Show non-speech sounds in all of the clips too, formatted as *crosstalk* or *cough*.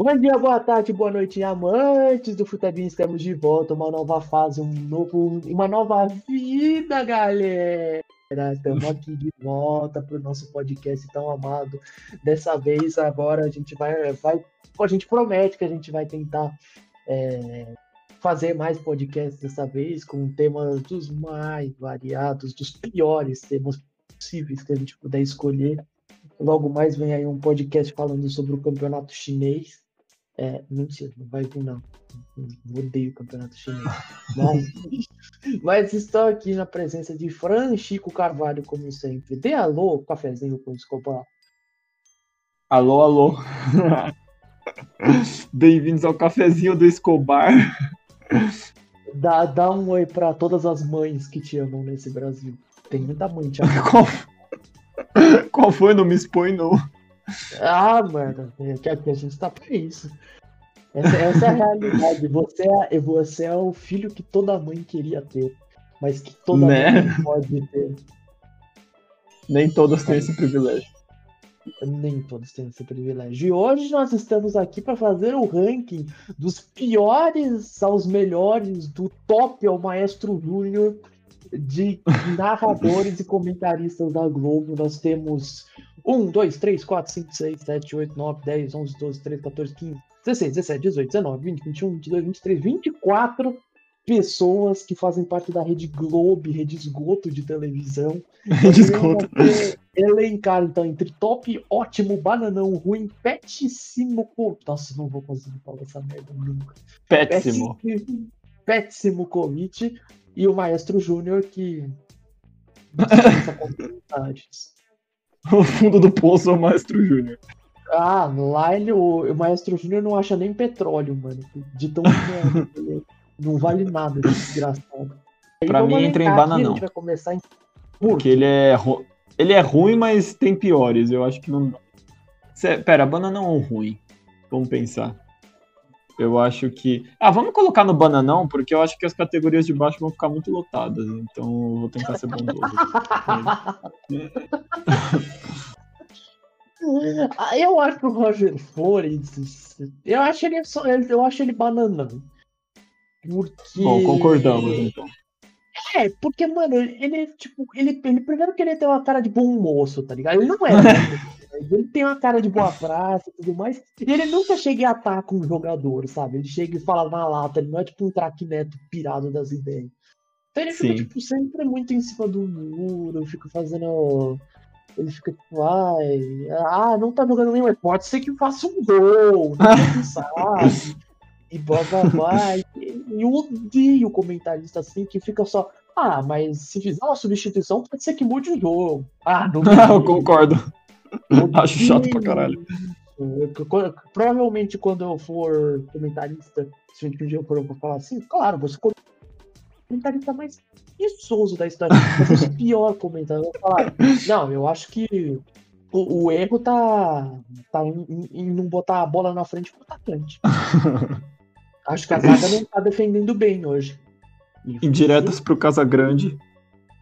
Bom dia, boa tarde, boa noite, amantes do Futebol. Estamos de volta, uma nova fase, um novo, uma nova vida, galera. Estamos aqui de volta para o nosso podcast tão amado. Dessa vez, agora a gente vai, vai, a gente promete que a gente vai tentar é, fazer mais podcasts dessa vez com temas dos mais variados, dos piores temas possíveis que a gente puder escolher. Logo mais vem aí um podcast falando sobre o campeonato chinês. É, mentira, não vai vir não. Eu odeio o campeonato chinês. Mas, *laughs* mas, estou aqui na presença de Fran Chico Carvalho, como sempre. Dê alô, cafezinho com Escobar. Alô, alô. *laughs* Bem-vindos ao cafezinho do Escobar. Dá, dá um oi para todas as mães que te amam nesse Brasil. Tem muita mãe te *laughs* amando. Qual, qual foi? Não me expõe, não. Ah, mano, que a gente tá pra isso. Essa, essa é a realidade. Você é, você é o filho que toda mãe queria ter, mas que toda né? mãe pode ter. Nem todas têm esse privilégio. Nem todos têm esse privilégio. E hoje nós estamos aqui para fazer o ranking dos piores aos melhores, do top ao Maestro Júnior, de narradores e comentaristas da Globo. Nós temos 1, 2, 3, 4, 5, 6, 7, 8, 9, 10, 11, 12, 13, 14, 15, 16, 17, 18, 19, 20, 21, 22, 23, 24 pessoas que fazem parte da rede Globo, rede esgoto de televisão. *laughs* Rede esgoto. Elencar, então, entre top, ótimo, bananão, ruim, péssimo. Nossa, não vou conseguir falar essa merda nunca. Péssimo. Péssimo, péssimo Covid. E o Maestro Júnior, que. *laughs* *laughs* o fundo do poço é o Maestro Júnior. Ah, lá ele, o, o Maestro Júnior não acha nem petróleo, mano. De tão merda. Não vale nada, desgraçado. Pra mim entra em bananão. vai começar em... Porque ele é, ele é ruim, mas tem piores. Eu acho que não. Cê... Pera, bananão ou ruim? Vamos pensar. Eu acho que. Ah, vamos colocar no bananão, porque eu acho que as categorias de baixo vão ficar muito lotadas. Então eu vou tentar ser bondoso. *laughs* eu acho que o Roger Flores. Eu acho ele, eu acho ele bananão. Porque. Bom, concordamos então. É, porque, mano, ele, tipo, ele, ele primeiro que ele tem uma cara de bom moço, tá ligado? Ele não é. *laughs* ele tem uma cara de boa praça e tudo mais. E ele nunca chega a atacar com um jogador, sabe? Ele chega e fala na lata, ele não é tipo um craque neto pirado das ideias. Então ele fica, Sim. tipo, sempre muito em cima do muro, fica fazendo. Ele fica tipo, ai, ah, não tá jogando nenhum, pode ser que faça um gol, *laughs* não sabe e blá blá blá. Eu odeio comentarista assim que fica só. Ah, mas se fizer uma substituição, pode ser que mude o jogo. Ah, não. *laughs* eu concordo. *laughs* Acho chato pra caralho. Provavelmente quando eu for comentarista, se um dia eu for falar assim, claro, você comentarista mais preguiçoso da história. Mas o *laughs* pior comentário. Eu vou falar, não, eu acho que o, o erro tá, tá em, em, em, não botar a bola na frente pro atacante. Acho que a zaga não tá defendendo bem hoje. Indiretas pro Casagrande.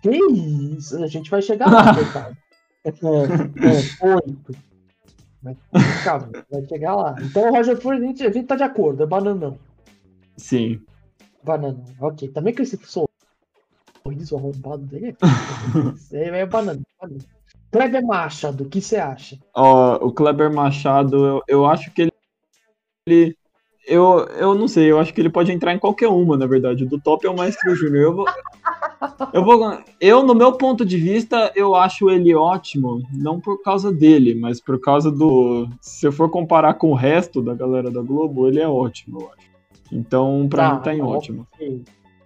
Que isso? A gente vai chegar lá, *laughs* coitado. É, é, oito. Calma, vai chegar lá. Então o Roger Flores, a gente, a gente tá de acordo, é bananão. Sim. Bananão, ok. Também que esse sorriso arrombado dele *laughs* é, é banana. Kleber Machado, o que você acha? Ó, oh, o Kleber Machado, eu, eu acho que ele, ele eu, eu não sei, eu acho que ele pode entrar em qualquer uma, na verdade. O do top é o Maestro Júnior. Eu vou, eu vou. Eu, no meu ponto de vista, eu acho ele ótimo, não por causa dele, mas por causa do. Se eu for comparar com o resto da galera da Globo, ele é ótimo, eu acho. Então, pra tá, mim, tá em ótimo.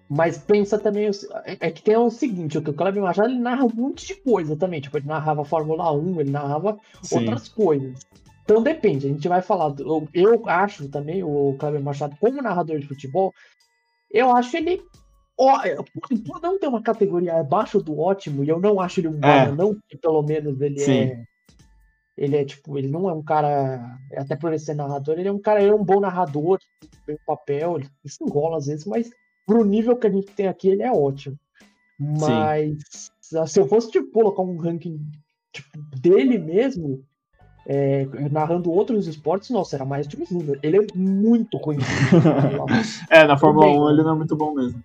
Mas pensa também, é, que tem o seguinte, o Cleber Machado ele narra um monte de coisa também, tipo, ele narrava Fórmula 1, ele narrava Sim. outras coisas. Então depende, a gente vai falar. Eu, eu acho também o Cleber Machado como narrador de futebol, eu acho ele. Ó, por não ter uma categoria abaixo do ótimo, e eu não acho ele um é. não, que pelo menos ele Sim. é. Ele é tipo, ele não é um cara. Até por ele ser narrador, ele é um cara, ele é um bom narrador, tem papel, ele se enrola às vezes, mas pro nível que a gente tem aqui, ele é ótimo. Mas Sim. se eu fosse tipo, colocar um ranking tipo, dele mesmo, é, narrando outros esportes, nossa, era Maestro Júnior. Ele é muito conhecido. *laughs* é, na Fórmula 1 ele não é muito bom mesmo.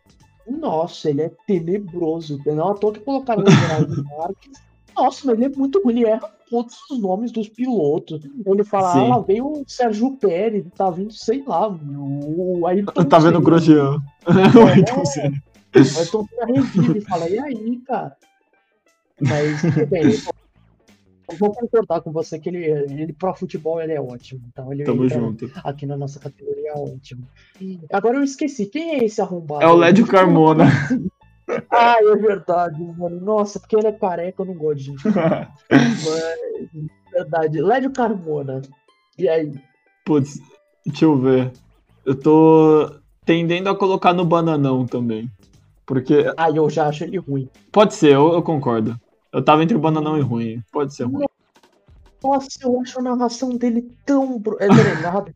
Nossa, ele é tenebroso. Não à toa que colocaram o Geraldo Marques. Nossa, mas ele é muito ruim. Ele erra todos os nomes dos pilotos. Ele fala, Sim. ah, lá veio o Sérgio Pérez, tá vindo, sei lá, o Ayrton Tá vendo o Grosjean. *laughs* *laughs* É, o Ayrton Senna. O Ayrton Senna revive e fala, e aí, cara? Mas, tudo bem. Eu vou concordar com você que ele, ele pro futebol ele é ótimo. Então ele Tamo junto. aqui na nossa categoria é ótimo. Agora eu esqueci, quem é esse arrombado? É o Lédio Carmona. *laughs* Ah, é verdade, mano. Nossa, porque ele é careca, eu não gosto de gente. *laughs* Mas, verdade. Lédio Carmona. E aí? Putz, deixa eu ver. Eu tô tendendo a colocar no bananão também. Porque. Ah, eu já acho ele ruim. Pode ser, eu, eu concordo. Eu tava entre bananão e ruim. Pode ser ruim. Nossa, eu acho a narração dele tão. É, peraí, *laughs* narrador.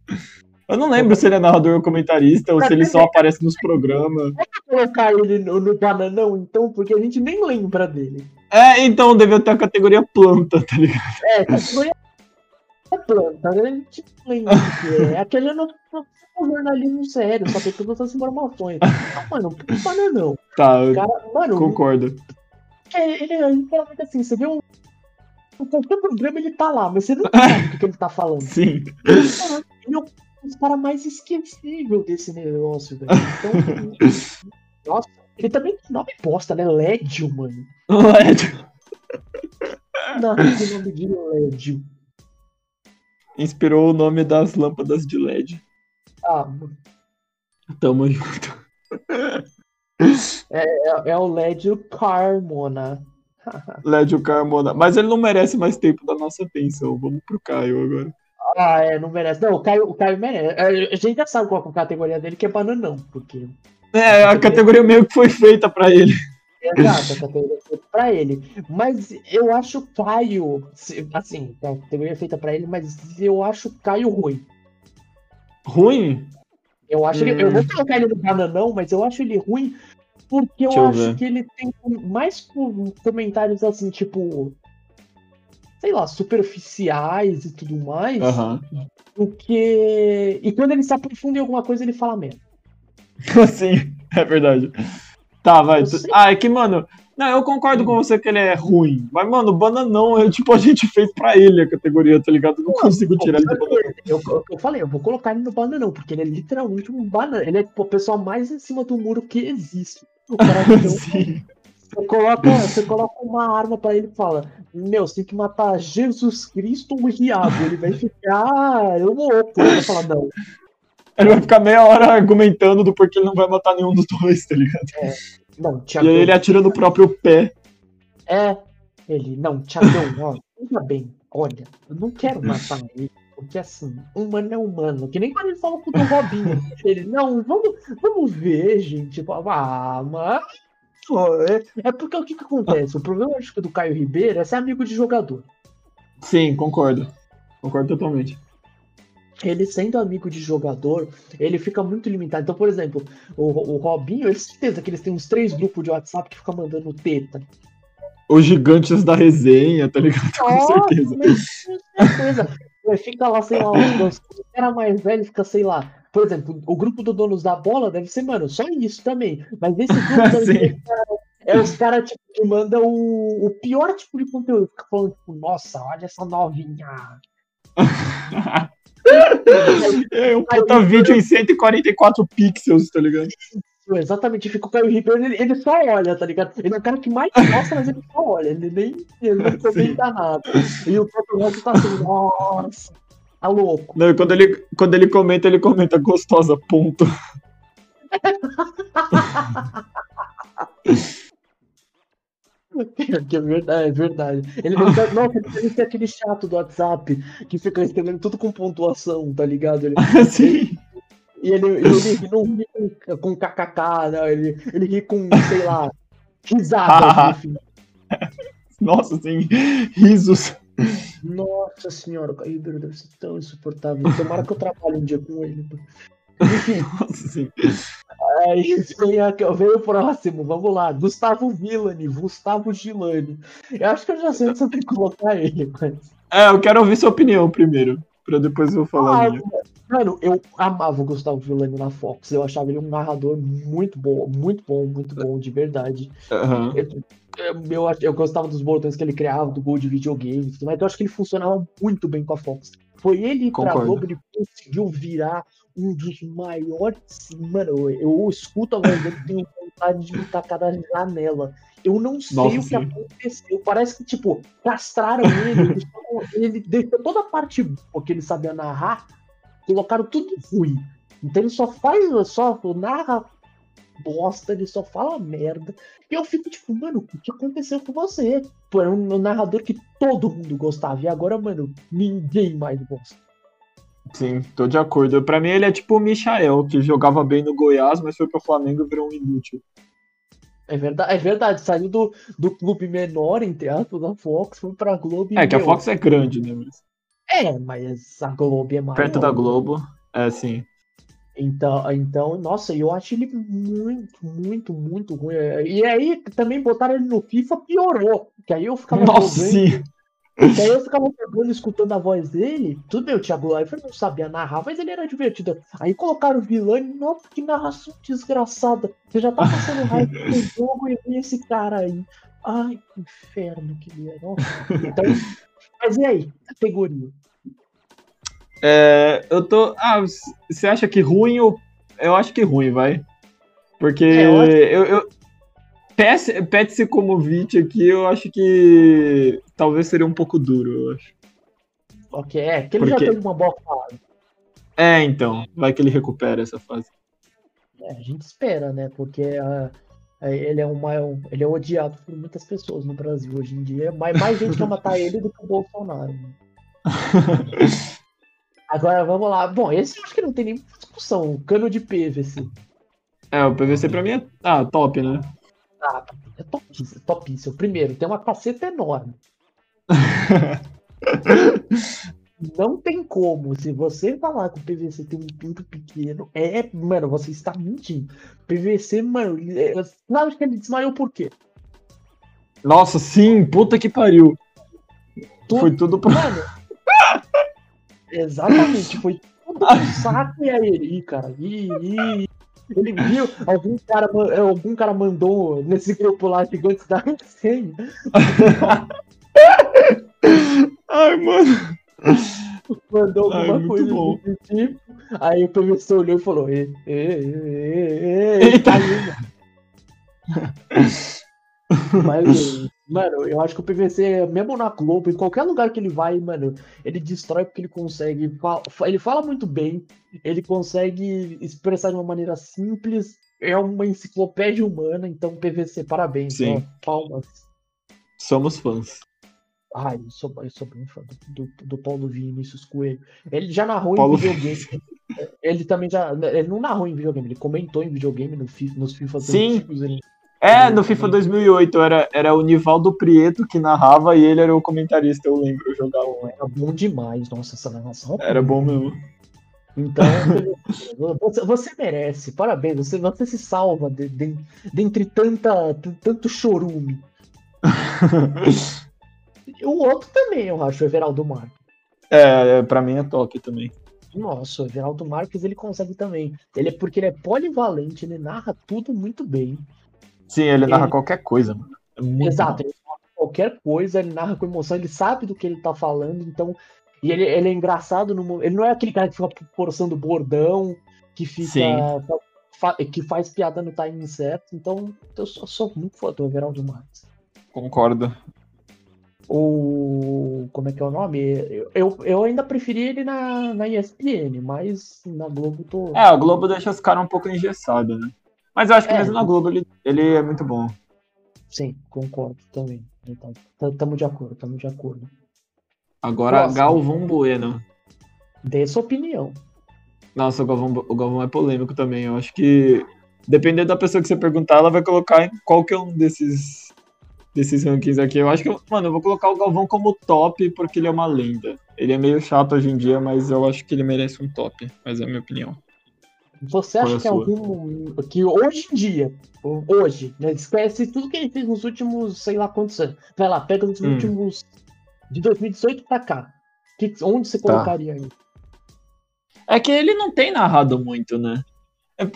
Eu não lembro se ele é narrador ou comentarista, ou se ele só aparece nos programas. Vamos colocar ele no, no, bananão, então, porque a gente nem lembra dele. É, então, deve ter a categoria planta, tá ligado? É, categoria planta, a gente não lembra o que é. Aquele não é um jornalismo sério, só tem todas as informações. Ah, mano, bananão. Tá, Cara, mano, concordo. É, ele, é literalmente assim, você vê um qualquer programa ele tá lá, mas você não *laughs* sabe o que, ele tá falando. Sim. Ele é os caras mais esquecíveis desse negócio, velho. Então, *laughs* nossa, ele também tem nome bosta, né? Lédio, mano. Lédio. Não, o nome de Lédio. Inspirou o nome das lâmpadas de LED. Ah, mano. Tamo junto. *laughs* É, é, é o Lédio Carmona. *laughs* Lédio Carmona. Mas ele não merece mais tempo da nossa atenção. Vamos pro Caio agora. Ah, é, não merece. Não, o Caio, o Caio merece. É, a gente já sabe qual é a categoria dele, que é bananão, porque. É, a categoria meio que foi feita pra ele. Exato, a categoria foi feita pra ele. Mas eu acho o Caio. Assim, a categoria é feita pra ele, mas eu acho o Caio ruim. Ruim? Eu acho hum. ele. Eu vou hum. colocar ele no bananão, mas eu acho ele ruim porque eu Deixa acho eu que ele tem mais comentários assim, tipo sei lá, superficiais e tudo mais, uhum. do que. E quando ele se aprofunda em alguma coisa, ele fala mesmo. *laughs* Sim, é verdade. Tá, vai. Ah, é que, mano. Não, eu concordo com você que ele é ruim. Mas, mano, bananão é tipo a gente fez pra ele a categoria, tá ligado? Eu não consigo tirar ele do bananão. Eu, eu, falei, eu vou colocar ele no bananão, porque ele é literalmente um banana. Ele é o pessoal mais em cima do muro que existe. O cara *laughs* Sim. Você coloca, você coloca uma arma pra ele e fala: Meu, você tem que matar Jesus Cristo ou o Riabo. Ele vai ficar louco. Ele vai falar: Não. Ele vai ficar meia hora argumentando do porquê ele não vai matar nenhum dos dois, tá ligado? É. Não, E aí ele atira no próprio pé. É. Ele, não, Tiagão, ó, veja bem, olha, eu não quero matar ele. Porque assim, humano é humano. Que nem quando ele fala com o Robinho. *laughs* Ele, não, vamos, vamos ver, gente. Tipo, ah, mas é, é porque o que, que acontece? O problema acho que do Caio Ribeiro é ser amigo de jogador. Sim, concordo. Concordo totalmente. Ele sendo amigo de jogador, ele fica muito limitado. Então, por exemplo, o, o Robinho, ele certeza que eles têm uns três grupos de WhatsApp que ficam mandando teta. Os gigantes da resenha, tá ligado? *laughs* Com certeza. Com certeza. Fica lá, sei lá, os caras mais velhos fica, sei lá, por exemplo, o grupo do Donos da Bola deve ser, mano, só isso também. Mas esse grupo *laughs* é, é os caras tipo, que mandam o, o, pior tipo de conteúdo. Fica falando, tipo, nossa, olha essa novinha. *laughs* é um puta vídeo em 144 pixels, tá ligado? Exatamente, fica o Caio Ribeiro, ele, ele, só olha, tá ligado? Ele é o cara que mais gosta, mas ele só olha, ele nem ele não *laughs* comenta nada. E o próprio Rock tá assim, nossa, Tá louco. Não, quando ele, quando ele comenta, ele comenta gostosa, ponto. *laughs* que é verdade, é verdade. Ele, ele, tá, nossa, ele tem aquele chato do WhatsApp que fica escrevendo tudo com pontuação, tá ligado? Ele, *laughs* Sim. E ele, ele, ele não ri com, com kkk, não, ele, ele ri com, sei lá, risadas, *laughs* enfim. Nossa, sim, risos. Nossa senhora, o Ribeiro deve ser tão insuportável. Tomara que eu trabalhe um dia com ele. Enfim. Nossa, sim. Aí vem, a, vem o próximo, vamos lá. Gustavo Villani, Gustavo Gilani. Eu acho que eu já sei onde você tem que colocar ele, mas. É, eu quero ouvir sua opinião primeiro, pra depois eu falar. Ah, minha. Mano, eu amava o Gustavo Villani na Fox. Eu achava ele um narrador muito bom, muito bom, muito bom, de verdade. Aham. Eu, eu, eu gostava dos botões que ele criava, do gol de videogame, então eu acho que ele funcionava muito bem com a Fox. Foi ele pra Concordo. Globo, ele conseguiu virar um dos maiores. Mano, eu escuto a voz dele e tenho vontade de me tacar da janela. Eu não sei Nossa, o que sim. aconteceu. Parece que, tipo, castraram ele, *laughs* deixaram- ele deixou toda a parte boa que ele sabia narrar, colocaram tudo ruim. Então ele só faz, só narra bosta, ele só fala merda. E eu fico tipo, mano, o que aconteceu com você? Pô, era um narrador que todo mundo gostava. E agora, mano, ninguém mais gosta. Sim, tô de acordo. Pra mim ele é tipo o Michael, que jogava bem no Goiás, mas foi pro Flamengo e virou um inútil. É verdade, é verdade. Saiu do, do clube menor, entre aspas, da Fox, foi pra Globo e. É que a Fox é grande, né? Mas É, mas a Globo é maior. perto da Globo, é sim. Então, então, nossa, eu acho ele muito, muito, muito ruim. E aí também botaram ele no FIFA, piorou. Que aí eu ficava Nossa, jogando, que aí eu ficava jogando, escutando a voz dele. Tudo bem, o Thiago Leifert não sabia narrar, mas ele era divertido. Aí colocaram o Vilani, nossa, que narração desgraçada. Você já tá passando raiva *laughs* do jogo e vem esse cara aí. Ai, que inferno que ele é. Nossa. Então, mas e aí, categoria? É, eu tô. Ah, você acha que ruim ou. Eu acho que ruim, vai. Porque É, eu eu. eu... PS Pet Sikomovic aqui, eu acho que talvez seria um pouco duro, eu acho. Ok, é, que ele já Porque- teve uma boa fase. É, então. Vai que ele recupera essa fase. É, a gente espera, né? Porque é, ele é uma, ele é odiado por muitas pessoas no Brasil hoje em dia. Mais, mais gente quer matar ele do que o Bolsonaro. *laughs* Agora vamos lá. Bom, esse eu acho que não tem nem discussão. O cano de PVC. É, o PVC pra mim é ah, top, né? Ah, é topíssimo, topíssimo. Primeiro, tem uma caceta enorme. *laughs* Não tem como. Se você falar que o PVC tem um pinto pequeno, é. Mano, você está mentindo. PVC, mano. É, sabe que ele desmaiou por quê? Nossa, sim, puta que pariu. Foi tudo pra. Mano. *laughs* Exatamente, foi tudo pro saco e aí cara, ih, ih. Ele viu, algum cara, é, algum cara mandou nesse grupo lá gigantes da senha, *laughs* Ai, mano. Mandou Ai, alguma muito coisa bom. desse tipo. Aí o professor olhou e falou: ê, ê, ê, Eita. caiu, mano. Mas, mano, eu acho que o PVC, mesmo na Globo, em qualquer lugar que ele vai, mano, ele destrói porque ele consegue. Ele fala muito bem, ele consegue expressar de uma maneira simples, é uma enciclopédia humana, então PVC, parabéns. Sim. ó, palmas. Somos fãs. Ai, eu sou, eu sou bem fã do, do, do Paulo Vinícius Coelho. Ele já narrou Paulo em videogame. *laughs* Ele também já. Ele não narrou em videogame, ele comentou em videogame no FIFA, nos FIFA Sim. antigos. Ele, É, no FIFA 2008 era, era o Nivaldo Prieto que narrava e ele era o comentarista, eu lembro, eu jogava. era bom demais, nossa, essa narração. Era bom mesmo. Então, *laughs* você, você merece, parabéns, você, você se salva de, de- dentre tanta, tanto chorume. *laughs* O outro também, eu acho, o Everaldo Marques. É, pra mim é top também. Nossa, o Everaldo Marques ele consegue também. Ele é porque ele é polivalente, ele narra tudo muito bem. Sim, ele narra Ele- qualquer coisa, mano. É Exato, bom. ele narra qualquer coisa, ele narra com emoção, ele sabe do que ele tá falando, então. E ele, ele é engraçado no Ele não é aquele cara que fica forçando bordão, que fica. Sim. que faz piada no timing certo. Então, eu sou, sou muito fã do Everaldo Marques. Concordo. O. Como é que é o nome? Eu, eu, eu ainda preferi ele na, na ESPN, mas na Globo tô. É, a Globo deixa os caras um pouco engessados, né? Mas eu acho que É. mesmo na Globo ele, ele é muito bom. Sim, concordo também. Então, tamo de acordo, tamo de acordo. Agora. Galvão Bueno. Dê sua opinião. Nossa, o Galvão, o Galvão é polêmico também. Eu acho que, dependendo da pessoa que você perguntar, ela vai colocar em qualquer um desses, desses rankings aqui. Eu acho que, mano, eu vou colocar o Galvão como top porque ele é uma lenda. Ele é meio chato hoje em dia, mas eu acho que ele merece um top. Mas é a minha opinião. Você acha é que sua? algum. que hoje em dia, hoje, né? Esquece tudo que ele fez nos últimos, sei lá quantos anos. Vai lá, pega nos Hum. últimos. de 2018 pra cá. Que, onde você Tá. colocaria aí? É que ele não tem narrado muito, né?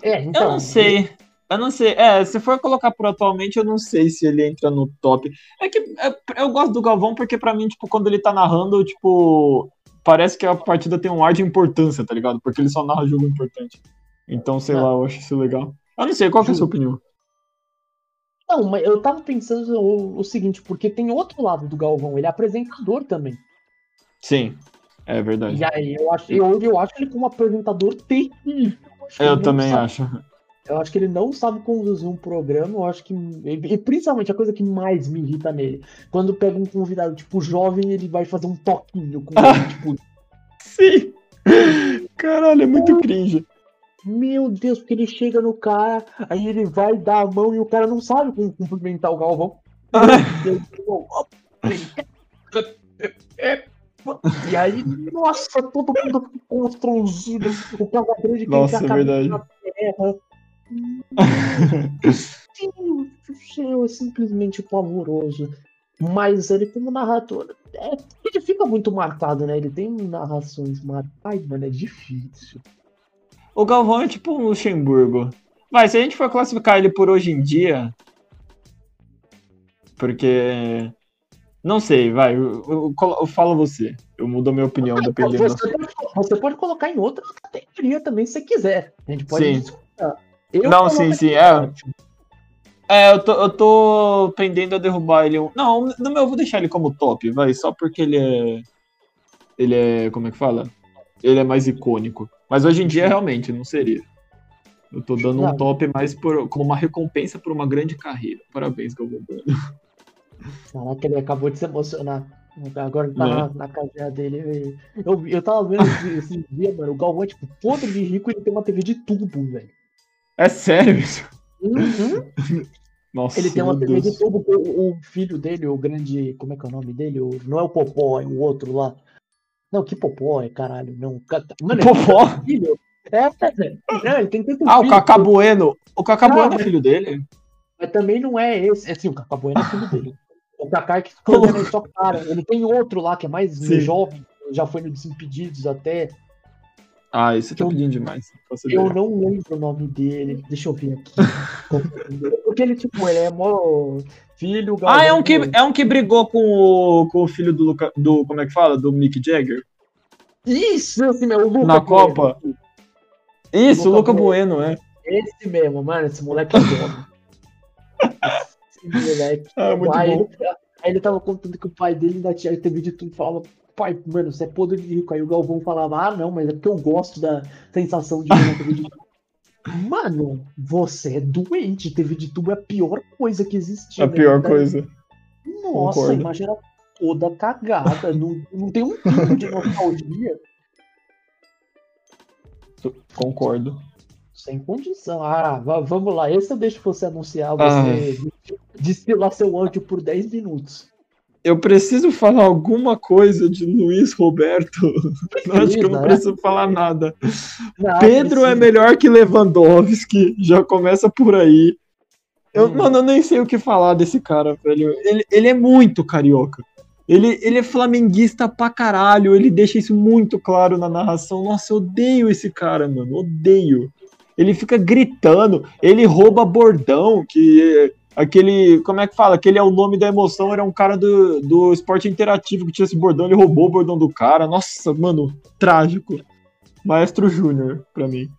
É, então. eu não sei. Eu não sei. É, se for colocar por atualmente, eu não sei se ele entra no top. É que é, eu gosto do Galvão porque pra mim, tipo, quando ele tá narrando, tipo, parece que a partida tem um ar de importância, tá ligado? Porque ele só narra jogo importante. Então, sei lá, eu acho isso legal. Eu não sei, qual que é a sua opinião? Não, mas eu tava pensando o, o seguinte, porque tem outro lado do Galvão, ele é apresentador também. Sim, é verdade. E aí eu acho, eu, eu acho ele como apresentador terrível. ele Eu não também sabe- acho. Eu acho que ele não sabe conduzir um programa. Eu acho que. E principalmente a coisa que mais me irrita nele. Quando pega um convidado, tipo, jovem, ele vai fazer um toquinho com ele. *laughs* tipo, Sim! Caralho, é muito cringe. meu Deus, porque ele chega no cara, aí ele vai dar a mão e o cara não sabe como cumprimentar o Galvão. *laughs* E aí, nossa, todo mundo constrangido. O Casa Grande que Nossa, é verdade. na terra. É *laughs* simplesmente pavoroso. Mas ele como narrador, é, ele fica muito marcado, né? Ele tem narrações marcadas. Ai, mano, é difícil. O Galvão é tipo um Luxemburgo. Mas se a gente for classificar ele por hoje em dia. Porque. Não sei, vai. Eu, eu, eu falo você. Eu mudo a minha opinião dependendo da Você pode, você pode colocar em outra categoria também, se você quiser. A gente pode Sim. discutir. Eu Não, sim, sim, é. É, eu tô, eu tô pendendo a derrubar ele. Não, no meu eu vou deixar ele como top, vai. Só porque ele é. Ele é. Como é que fala? Ele é mais icônico. Mas hoje em dia, realmente, não seria. Eu tô dando um top mais por, como uma recompensa por uma grande carreira. Parabéns, Galvão. Caraca, ele acabou de se emocionar. Agora ele tá Né? na, na casinha dele. Eu, eu tava vendo esse, esse dia, mano. O Galvão é tipo podre de rico ele tem uma TV de tubo, velho. É sério isso? Uhum. *laughs* Nossa, Ele tem uma TV de tubo. O, o filho dele, o grande. Como é que é o nome dele? O, não é o Popó, é o outro lá. Não, que Popó é, caralho. Não. Mano, Popó? filho. É. Não, ele tem tanto Ah, o filho, Cacá Bueno. O Cacá Não, Bueno é filho dele? Mas também não é esse. É sim, o Cacá Bueno é filho dele. O Cacá é que ficou *laughs* só cara. Ele tem outro lá que é mais Sim. jovem, já foi no Desimpedidos até. Ah, isso tá pedindo demais. Eu não lembro o nome dele. Deixa eu ver aqui. *laughs* Porque ele, tipo, ele é mó filho. Ah, é um, que, Galvão. é um que brigou com o, com o filho do, Luca, do. Como é que fala? Do Mick Jagger? Isso, esse mesmo. o Luca Na Bueno. Copa? Isso, o Luca Luca Bueno, é. Esse mesmo, mano. Esse moleque é bom. *laughs* Esse moleque. Ah, muito aí, bom. ele, aí ele tava contando que o pai dele ainda tinha TV de tudo. Falava, pai, mano, você é podre de rico. Aí o Galvão falava, ah, não, mas é porque eu gosto da sensação de. *laughs* Mano, você é doente. TV de tubo é a pior coisa que existe. A né? pior Tá- coisa. Nossa, Concordo. a imagem era toda cagada. não, não tem um pingo de nostalgia. Concordo. Sem condição. Ah, va- vamos lá. Esse eu deixo você anunciar. Ah. Você destilar seu áudio por 10 minutos. Eu preciso falar alguma coisa de Luiz Roberto. *laughs* Não, acho que eu não né? preciso falar nada. Não, Pedro é melhor que Lewandowski. Já começa por aí. Eu, Hum. Mano, eu nem sei o que falar desse cara, velho. Ele, ele é muito carioca. Ele, ele é flamenguista pra caralho. Ele deixa isso muito claro na narração. Nossa, eu odeio esse cara, mano. Odeio. Ele fica gritando. Ele rouba bordão, que aquele. Como é que fala? Aquele é o nome da emoção. Era um cara do, do esporte interativo que tinha esse bordão. Ele roubou o bordão do cara. Nossa, mano, trágico. Maestro Júnior, pra mim.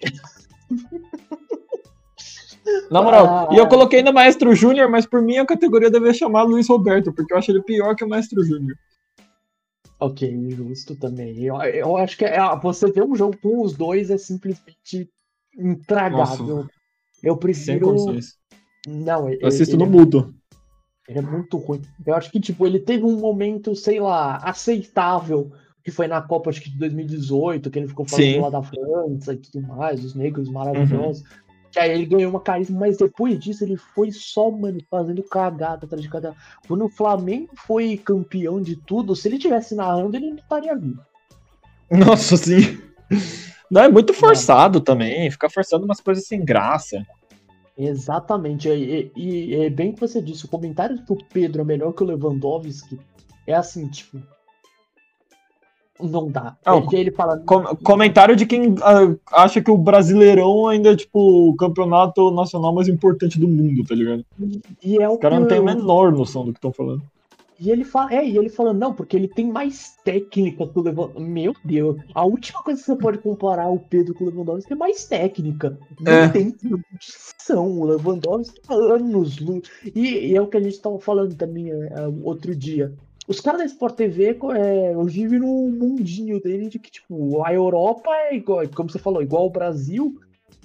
*laughs* Na moral, Ah. e eu coloquei no Maestro Júnior, mas por mim a categoria deve chamar Luiz Roberto, porque eu acho ele pior que o Maestro Júnior. Ok, justo também. Eu, eu acho que é, você ver um jogo com os dois é simplesmente intragável. Eu Sem prefiro. Não, ele, Eu assisto ele no é mudo. Ele é muito ruim. Eu acho que, tipo, ele teve um momento, sei lá, aceitável, que foi na Copa, acho que de 2018, que ele ficou falando Sim. Uhum. lá da França e tudo mais, os negros maravilhosos. Que aí ele ganhou uma carisma, mas depois disso ele foi só, mano, fazendo cagada atrás de cada. Quando o Flamengo foi campeão de tudo, se ele tivesse narrando, ele não estaria vivo. Nossa, sim. Não, é muito forçado também, fica forçando umas coisas sem graça. Exatamente, e, e, e é bem que você disse, o comentário que o Pedro é melhor que o Lewandowski é assim, tipo, não dá. Não, Porque ele fala. Com- comentário de quem ah, acha que o Brasileirão ainda é, tipo, o campeonato nacional mais importante do mundo, tá ligado? E é o Os caras não têm a menor noção do que estão falando. E ele fala, é, e ele fala, não, porque ele tem mais técnica que o Lewandowski. Meu Deus, a última coisa que você pode comparar o Pedro com o Lewandowski é mais técnica. Não É. tem condição. O Lewandowski tá anos. E, e é o que a gente tava falando também é, é, outro dia. Os caras da Sport TV é, vivem num mundinho dele de que, tipo, a Europa é igual, como você falou, igual ao Brasil.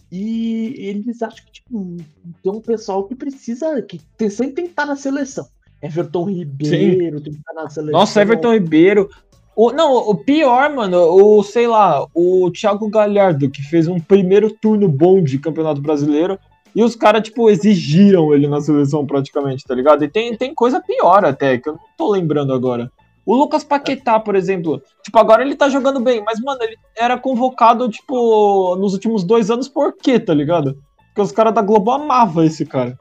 E eles acham que, tipo, tem um pessoal que precisa, que tem, sempre tem que estar na seleção. Everton Ribeiro tem que estar na seleção. Nossa, Everton Ribeiro. O, não, o pior, mano, o, sei lá, o Thiago Galhardo, que fez um primeiro turno bom de Campeonato Brasileiro, e os caras, tipo, exigiram ele na seleção praticamente, tá ligado? E tem, tem coisa pior até, que eu não tô lembrando agora. O Lucas Paquetá, por exemplo, tipo, agora ele tá jogando bem, mas, mano, ele era convocado, tipo, nos últimos dois anos por quê, tá ligado? Porque os caras da Globo amavam esse cara.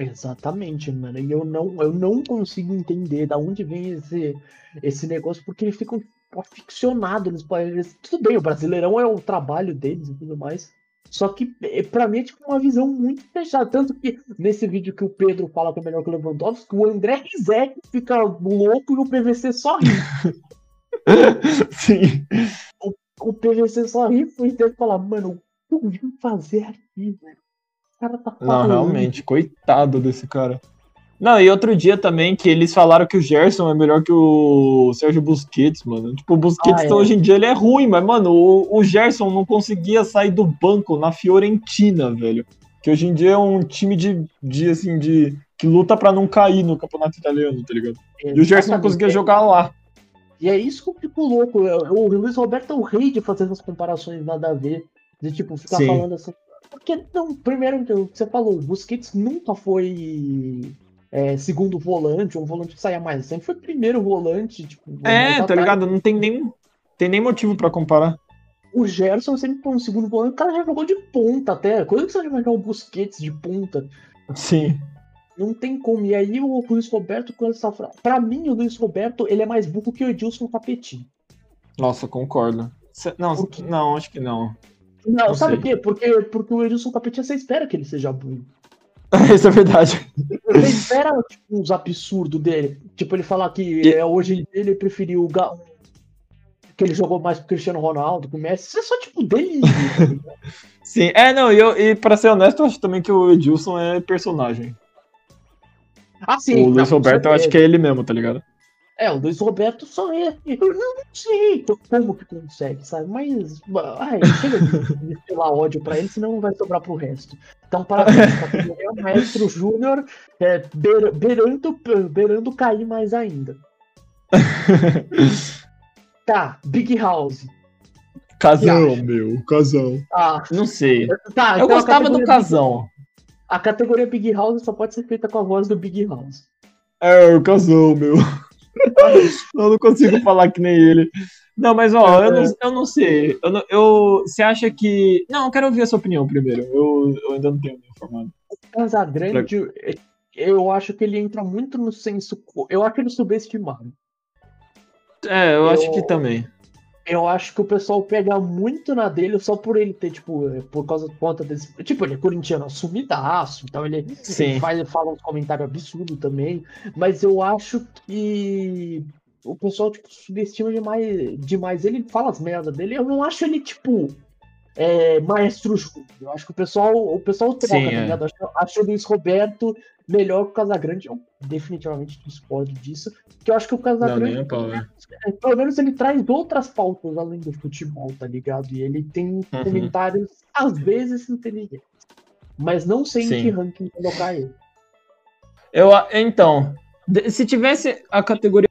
Exatamente, mano. E eu não, eu não consigo entender da onde vem esse, esse negócio, porque eles ficam aficionados. Podem- eles- tudo bem, o Brasileirão é o trabalho deles e tudo mais. Só que, eh, pra mim, é tipo uma visão muito fechada. Tanto que nesse vídeo que o Pedro fala que é melhor que o Lewandowski, o André Rizek fica louco e o PVC só ri. *laughs* Sim. O PVC só ri e que falar, mano, o que eu vim fazer aqui, velho? Cara tá Não, falando. realmente, coitado desse cara. Não, e outro dia também que eles falaram que o Gerson é melhor que o Sérgio Busquets, mano. Tipo, o Busquets Ah, é. hoje em dia ele é ruim, mas, mano, o, o Gerson não conseguia sair do banco na Fiorentina, velho. Que hoje em dia é um time de, de assim, de. que luta pra não cair no campeonato italiano, tá ligado? E o Gerson não Exatamente. conseguia jogar lá. E é isso que eu fico louco. O Luiz Roberto é o rei de fazer essas comparações nada a ver. De tipo, ficar Sim. falando assim. Porque, não, primeiro, o que você falou, o Busquets nunca foi é, segundo volante, um volante que saia mais. Sempre foi primeiro volante. Tipo, É, tá ligado? Não tem nem, tem nem motivo pra comparar. O Gerson sempre foi um segundo volante. O cara já jogou de ponta até. Quando que você vai jogar o Busquets de ponta? Sim. Não tem como. E aí o Luiz Roberto com essa frase. Pra mim, o Luiz Roberto, ele é mais burro que o Edilson Capetinho. Nossa, concordo. Cê- Não, não, acho que não. Não, Não sabe por quê? Porque, porque o Edilson Capetinha, você espera que ele seja burro. *laughs* Isso é verdade. Você espera tipo, uns absurdos dele. Tipo, ele falar que E- é, hoje em dia ele preferiu o Ga- que ele jogou mais pro Cristiano Ronaldo, que o Messi. Isso é só tipo ligado? *laughs* Sim, é, não, e, eu, e pra ser honesto, eu acho também que o Edilson é personagem. assim, o Luiz Roberto, eu acho que é ele mesmo, tá ligado? É, o Luiz Roberto só é. Eu não sei como que consegue, sabe? Mas. Ai, chega de *laughs* destilar ódio pra ele, senão não vai sobrar pro resto. Então, parabéns, categoria Maestro Júnior, é, beira- beirando, beirando cair mais ainda. *laughs* Tá, Big House. Casão, meu, casão. Ah, Não sei. tá, Eu então gostava do casão. A categoria Big House só pode ser feita com a voz do Big House. É, o casão, meu. *laughs* eu não consigo falar que nem ele. Não, mas ó, eu não, eu não sei. Eu não- eu- você acha que. Não, eu quero ouvir a sua opinião primeiro. Eu, eu ainda não tenho me informado. Casagrande, eu acho que ele entra muito no senso. Eu acho ele subestimado. É, eu, Eu- acho que também. Eu acho que o pessoal pega muito na dele só por ele ter, tipo, por causa por conta desse. Tipo, ele é corintiano assumidaço, então ele, Sim. ele faz, fala uns comentários absurdos também. Mas eu acho que o pessoal, tipo, subestima demais, demais ele, fala as merdas dele. Eu não acho ele, tipo, é, maestro Júnior. Eu acho que o pessoal, o pessoal troca, Sim, tá é. ligado? Eu Acho, acho o Luiz Roberto melhor que o Casagrande. Eu definitivamente discordo disso. Porque eu acho que o Não, Casagrande. a pau, né? É, pelo menos ele traz outras pautas além do futebol, tá ligado? E ele tem Uhum. comentários, às vezes, inteligentes. Mas não sei Sim. em que ranking colocar ele. Eu, então, se tivesse a categoria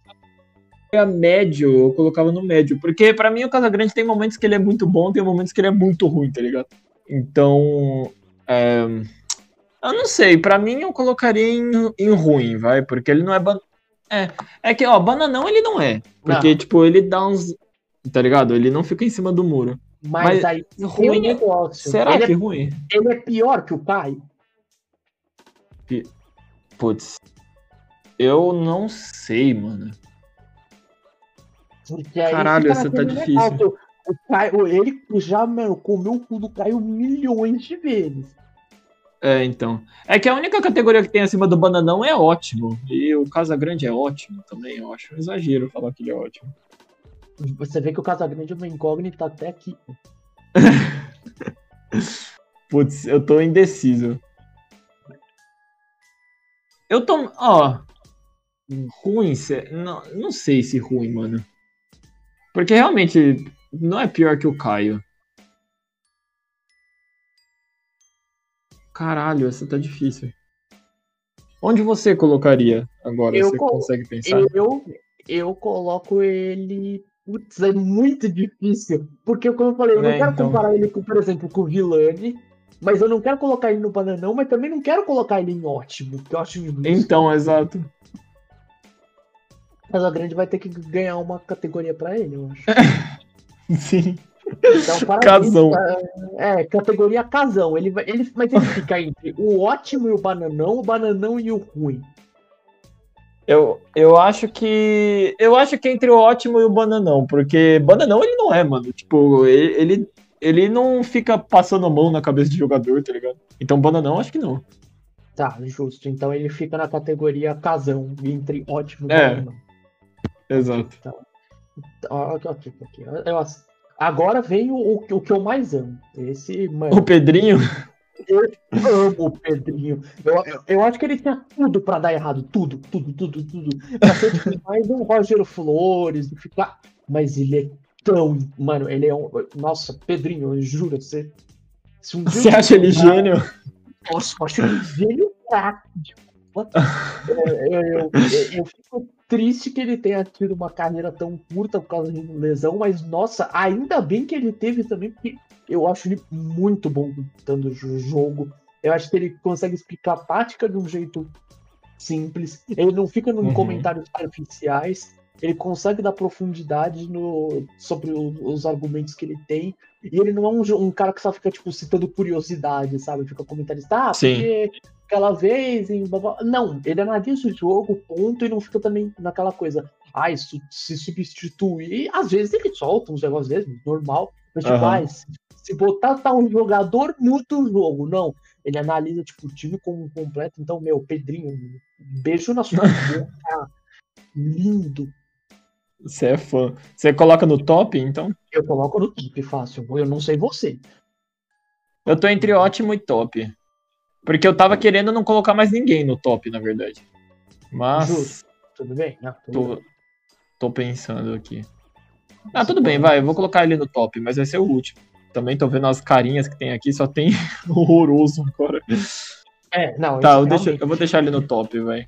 médio, eu colocava no médio. Porque pra mim o Casagrande tem momentos que ele é muito bom, tem momentos que ele é muito ruim, tá ligado? Então. é, eu não sei, pra mim eu colocaria em, em ruim, vai, porque ele não é. Ban... É, é que, ó, bananão ele não é. Porque, Não. tipo, ele dá uns. Tá ligado? Ele não fica em cima do muro. Mas, Mas aí ruim, negócio. será ele, que é, ruim? ele é pior que o Caio? Putz. Eu não sei, mano. Porque aí Caralho, essa tá difícil. negócio. O Caio, ele já, mano, comeu o cu do Caio milhões de vezes. É, então. É que a única categoria que tem acima do bananão é ótimo. E o Casagrande é ótimo também. Eu acho um exagero falar que ele é ótimo. Você vê que o Casagrande é uma incógnita até aqui. *laughs* Putz, eu tô indeciso. Eu tô. Ó. Ruim, cê- não, não sei se ruim, mano. Porque realmente não é pior que o Caio. Caralho, essa tá difícil. Onde você colocaria agora? Eu você colo- consegue pensar? Eu, eu coloco ele. Putz, é muito difícil. Porque, como eu falei, eu não É, quero então. comparar ele, com, por exemplo, com o Vilani. Mas eu não quero colocar ele no bananão, mas também não quero colocar ele em ótimo. Porque eu acho injusto. Então, exato. Mas a grande vai ter que ganhar uma categoria pra ele, eu acho. *laughs* Sim. Então, parabéns, Casão. É, categoria casão. Ele, vai- ele, mas ele fica entre o ótimo e o bananão, o bananão e o ruim. Eu, eu acho que. Eu acho que entre o ótimo e o bananão, porque bananão ele não é, mano. Tipo, ele, ele, ele não fica passando a mão na cabeça de jogador, tá ligado? Então bananão acho que não. Tá, justo. Então ele fica na categoria casão, entre ótimo e É. bananão. Exato. Ok. Eu- agora vem o, o, que eu mais amo. Esse, mano, O Pedrinho. eu amo o Pedrinho. Eu, eu, eu acho que ele tinha tudo pra dar errado. Tudo, tudo, tudo, tudo. Pra ser tipo, mais um Rogério Flores, de ficar. Mas ele é tão. Mano, ele é um. Nossa, Pedrinho, eu juro, você. Se um Você acha ele gênio? Nossa, eu acho ele gênio. É, *laughs* Eu, eu, eu- eu fico triste que ele tenha tido uma carreira tão curta por causa de lesão, mas nossa, ainda bem que ele teve também, porque eu acho ele muito bom contando o jogo. Eu acho que ele consegue explicar a tática de um jeito simples. Ele não fica em Uhum. comentários superficiais. Ele consegue dar profundidade no, sobre o- os argumentos que ele tem. E ele não é um, um cara que só fica, tipo, citando curiosidade, sabe? Fica comentarista, ah, Sim. porque aquela vez em. blá, blá". Não, ele analisa o jogo, ponto, e não fica também naquela coisa. Ah, isso se substituir. Às vezes ele solta uns negócios mesmo, normal. Mas, tipo, ah, se, se botar tal jogador, muda o jogo. Não. Ele analisa, tipo, o time como um completo. Então, meu, Pedrinho, um beijo na sua *laughs* boca. Lindo. Você é fã. Você coloca no top, então? Eu coloco no top fácil. Eu não sei você. Eu tô entre ótimo e top. Porque eu tava querendo não colocar mais ninguém no top, na verdade. Mas Justo. Tudo bem? Não, tudo bem. tô, tô pensando aqui. Ah, tudo bem, vai. Eu vou colocar ele no top, mas vai ser o último. Também tô vendo as carinhas que tem aqui, só tem *laughs* horroroso agora. É, não. Tá, eu, deixo- eu vou deixar ele no top, vai.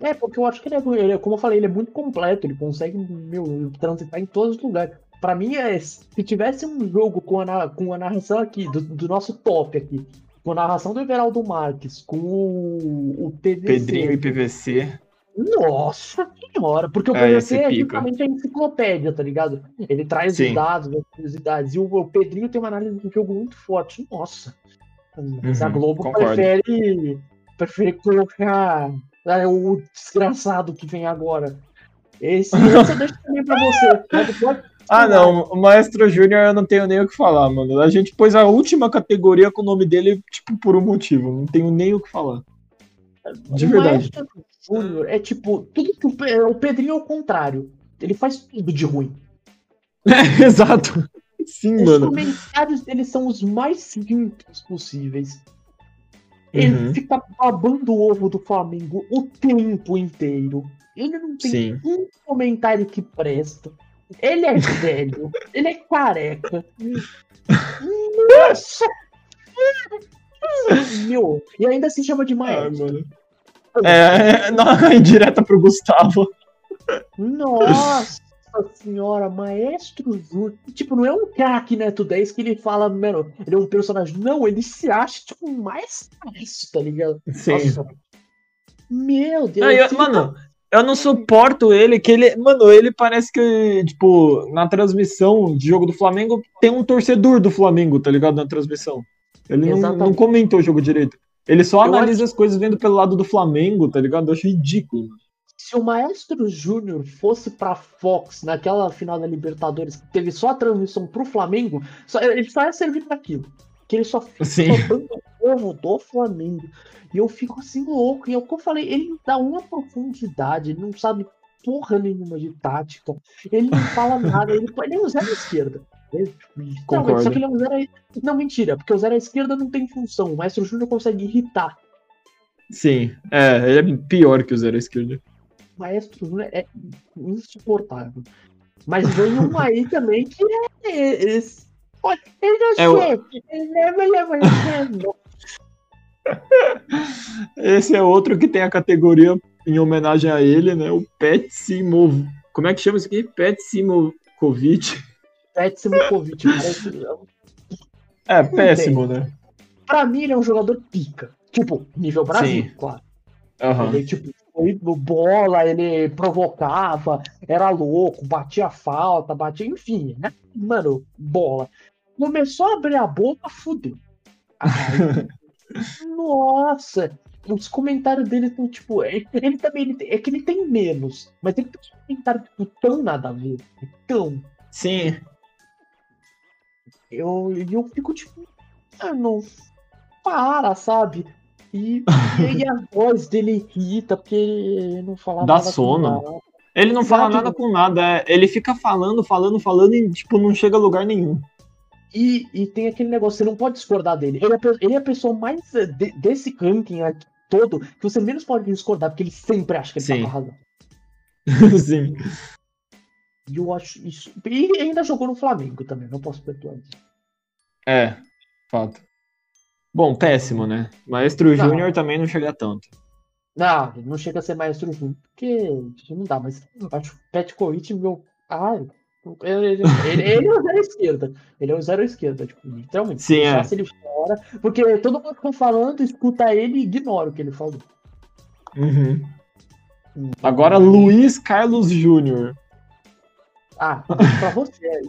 É, porque eu acho que ele é, ele é- como eu falei, ele é muito completo, ele consegue, meu, transitar em todos os lugares. Pra mim, é, se tivesse um jogo com a, com a narração aqui, do, do nosso top aqui, com a narração do Everaldo Marques, com o, o PVC, Pedrinho e PVC. Nossa senhora, porque o É, PVC é pica. justamente a enciclopédia, tá ligado? Ele traz Sim. os dados, as curiosidades, e o, o Pedrinho tem uma análise do jogo muito forte. Nossa. Mas a Uhum, Globo concordo. prefere, prefere colocar ah, o desgraçado que vem agora. Esse, esse eu deixo também pra você. Pode, Ah, não. O Maestro Júnior eu não tenho nem o que falar, mano. A gente pôs a última categoria com o nome dele, tipo, por um motivo. Não tenho nem o que falar. De o verdade. Maestro Júnior é tipo, tudo que o, Pe- o Pedrinho é o contrário. Ele faz tudo de ruim. *laughs* Exato. Sim, Os mano. comentários dele são os mais simples possíveis. Ele Uhum. fica babando o ovo do Flamengo o tempo inteiro. Ele não tem Sim. um comentário que presta. Ele é velho. ele é careca. Nossa! Meu, e ainda se chama de Ah, maestro. mano. É, não, *laughs* indireta pro Gustavo. Nossa senhora, maestro Júnior. Tipo, não é um craque Neto 10 que ele fala, mano, ele é um personagem. Não, ele se acha, tipo, um maestro, tá ligado? Sim. Nossa. Meu Deus. Não, eu- ele mano, Eu não suporto ele, que ele. Mano, ele parece que, tipo, na transmissão de jogo do Flamengo, tem um torcedor do Flamengo, tá ligado? Na transmissão. Ele não, não comenta o jogo direito. Ele só eu analisa acho... as coisas vendo pelo lado do Flamengo, tá ligado? Eu acho ridículo. Se o Maestro Júnior fosse pra Fox naquela final da Libertadores, que teve só a transmissão pro Flamengo, só, ele só ia servir pra aquilo. Que ele só fica o povo do Flamengo. E eu fico assim louco. E é o que eu falei, ele não dá uma profundidade, ele não sabe porra nenhuma de tática. Ele não fala *laughs* nada, ele, ele é um zero esquerda. Concordo. Só que ele é um zero. Não, mentira, porque o zero à esquerda não tem função. O Maestro Júnior consegue irritar. Sim, é, ele é pior que o zero à esquerda. O Maestro Júnior é insuportável. Mas vem um aí também que é esse. Ele não é o... ele leva, leva, leva. *laughs* Esse é outro que tem a categoria em homenagem a ele, né? O Pet Simov. Como é que chama isso aqui? Pet Simokovic. Péssimo Covid. *laughs* É, péssimo, né? Pra mim, ele é um jogador pica. Tipo, nível Brasil, Sim. claro. Uhum. Ele, tipo, foi bola, ele provocava, era louco, batia falta, batia, enfim, né? Mano, bola. Começou a abrir a boca, fudeu. *laughs* nossa, os comentários dele estão, tipo, ele, ele também, ele, é que ele tem menos, mas ele tem uns comentários, tipo, tão nada a ver, tão. Sim eu, eu fico tipo, ah, não, para, sabe? E, e a *laughs* voz dele irrita, porque ele não fala Dá nada. sono. Ele não fala nada com nada, é, ele fica falando, falando, falando e, tipo, não chega a lugar nenhum. E, e tem aquele negócio, você não pode discordar dele. Ele é, ele é a pessoa mais eh, de, desse ranking aqui, todo que você menos pode discordar, porque ele sempre acha que ele Sim. tá com razão. *laughs* Sim. E eu acho isso. E ainda jogou no Flamengo também, não posso perdoar isso. É, fato. Bom, péssimo, né? Maestro. Júnior também não chega tanto. Não, não chega a ser Maestro Júnior, porque não dá, mas acho que o Petkovic, meu. Ai, ele, ele, ele, ele, é o zero esquerda. Ele é o zero esquerda, tipo, literalmente. Sim, é. ele fora. Porque todo mundo que tá falando, escuta ele e ignora o que ele falou. Uhum. Hum. Agora, Luiz Carlos Júnior. Ah, *laughs* pra você.